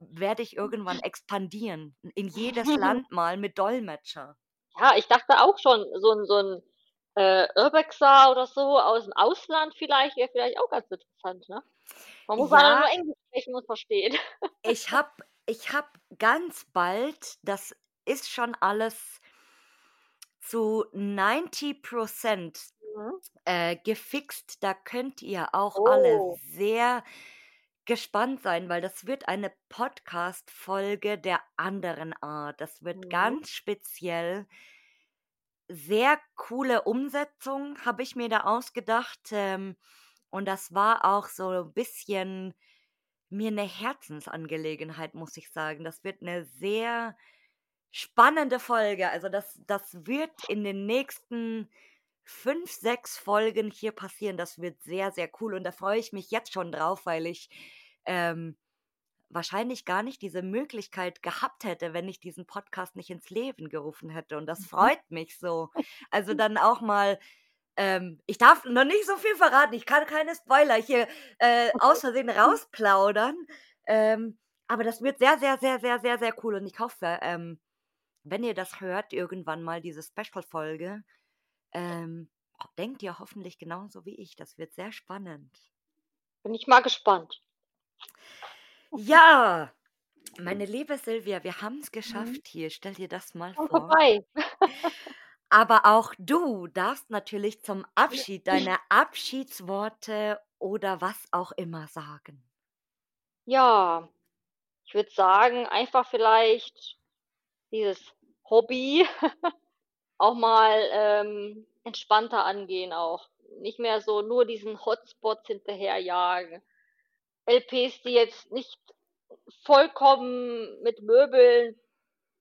[SPEAKER 1] werde ich irgendwann expandieren. In jedes Land mal mit Dolmetscher.
[SPEAKER 2] Ja, ich dachte auch schon, so 'n so 'n, äh, Urbexer oder so aus'm Ausland vielleicht wäre vielleicht auch ganz interessant, ne? Man muss halt dann nur
[SPEAKER 1] Ja,
[SPEAKER 2] Englisch sprechen und verstehen.
[SPEAKER 1] ich habe ich hab ganz bald, das ist schon alles zu 90%
[SPEAKER 2] Mhm.
[SPEAKER 1] äh, gefixt. Da könnt ihr auch alle
[SPEAKER 2] Oh.
[SPEAKER 1] sehr gespannt sein, weil das wird eine Podcast-Folge der anderen Art. Das wird
[SPEAKER 2] Mhm.
[SPEAKER 1] ganz speziell. Sehr coole Umsetzung habe ich mir da ausgedacht. Ähm, und das war auch so ein bisschen mir eine Herzensangelegenheit, muss ich sagen. Das wird eine sehr spannende Folge. Also das, das wird in den nächsten fünf, sechs Folgen hier passieren. Das wird sehr, sehr cool. Und da freue ich mich jetzt schon drauf, weil ich ähm, wahrscheinlich gar nicht diese Möglichkeit gehabt hätte, wenn ich diesen Podcast nicht ins Leben gerufen hätte. Und das
[SPEAKER 2] Mhm.
[SPEAKER 1] freut mich so. Also dann auch mal. Ähm, ich darf noch nicht so viel verraten. Ich kann keine Spoiler hier äh, aus Versehen rausplaudern. Ähm, aber das wird sehr, sehr, sehr, sehr, sehr, sehr cool. Und ich hoffe, ähm, wenn ihr das hört, irgendwann mal diese Special-Folge, ähm, denkt ihr hoffentlich genauso wie ich. Das wird sehr spannend.
[SPEAKER 2] Bin ich mal gespannt.
[SPEAKER 1] Ja, meine liebe Silvia, wir haben es
[SPEAKER 2] Mhm.
[SPEAKER 1] geschafft hier. Stell dir das mal
[SPEAKER 2] Komm
[SPEAKER 1] vor.
[SPEAKER 2] vorbei.
[SPEAKER 1] Aber auch du darfst natürlich zum Abschied deine Abschiedsworte oder was auch immer sagen.
[SPEAKER 2] Ja, ich würde sagen, einfach vielleicht dieses Hobby auch mal ähm, entspannter angehen auch. Nicht mehr so nur diesen Hotspots hinterherjagen. LPs, die jetzt nicht vollkommen mit Möbeln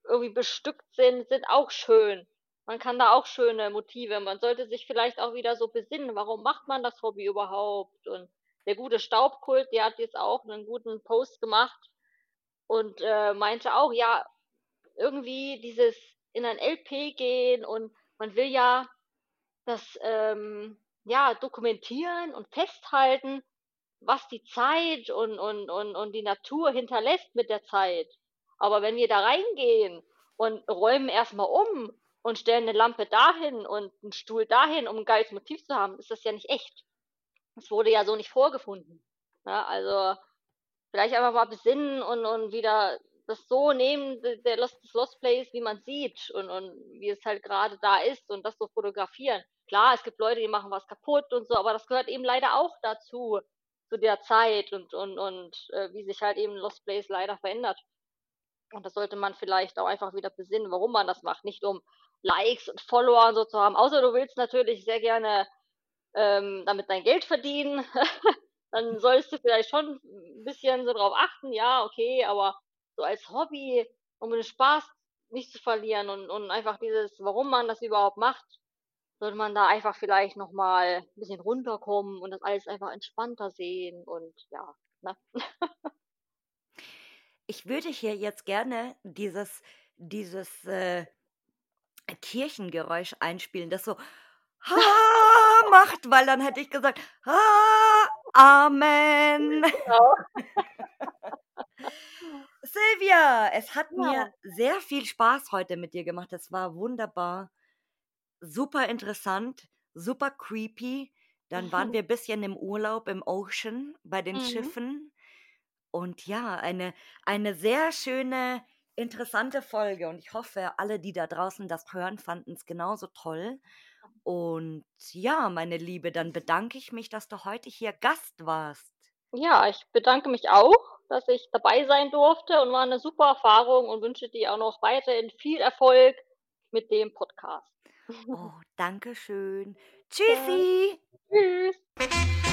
[SPEAKER 2] irgendwie bestückt sind, sind auch schön. Man kann da auch schöne Motive. Man sollte sich vielleicht auch wieder so besinnen, warum macht man das Hobby überhaupt? Und der gute Staubkult, der hat jetzt auch einen guten Post gemacht und äh, meinte auch, ja, irgendwie dieses in ein LP gehen und man will ja das ähm, ja dokumentieren und festhalten, was die Zeit und, und, und, und die Natur hinterlässt mit der Zeit. Aber wenn wir da reingehen und räumen erstmal um und stellen eine Lampe dahin und einen Stuhl dahin, um ein geiles Motiv zu haben, ist das ja nicht echt. Das wurde ja so nicht vorgefunden. Ja, also vielleicht einfach mal besinnen und, und wieder das so nehmen, der Lost, das Lost Place, wie man sieht und, und wie es halt gerade da ist und das so fotografieren. Klar, es gibt Leute, die machen was kaputt und so, aber das gehört eben leider auch dazu, zu der Zeit und, und, und äh, wie sich halt eben Lost Place leider verändert. Und das sollte man vielleicht auch einfach wieder besinnen, warum man das macht. Nicht um Likes und Follower und so zu haben. Außer du willst natürlich sehr gerne ähm, damit dein Geld verdienen. Dann solltest du vielleicht schon ein bisschen so drauf achten, ja, okay, aber so als Hobby, um den Spaß nicht zu verlieren und, und einfach dieses, warum man das überhaupt macht, sollte man da einfach vielleicht nochmal ein bisschen runterkommen und das alles einfach entspannter sehen und ja, ne?
[SPEAKER 1] Ich würde hier jetzt gerne dieses, dieses äh, Kirchengeräusch einspielen, das so ha macht, weil dann hätte ich gesagt, ha, Amen.
[SPEAKER 2] Genau.
[SPEAKER 1] Silvia, es hat
[SPEAKER 2] Ja.
[SPEAKER 1] mir sehr viel Spaß heute mit dir gemacht. Es war wunderbar, super interessant, super creepy. Dann waren wir ein bisschen im Urlaub im Ocean bei den
[SPEAKER 2] Mhm.
[SPEAKER 1] Schiffen. Und ja, eine, eine sehr schöne, interessante Folge. Und ich hoffe, alle, die da draußen das hören, fanden es genauso toll. Und ja, meine Liebe, dann bedanke ich mich, dass du heute hier Gast warst.
[SPEAKER 2] Ja, ich bedanke mich auch, dass ich dabei sein durfte und war eine super Erfahrung und wünsche dir auch noch weiterhin viel Erfolg mit dem Podcast.
[SPEAKER 1] Oh, danke schön.
[SPEAKER 2] Ja.
[SPEAKER 1] Tschüssi.
[SPEAKER 2] Tschüss.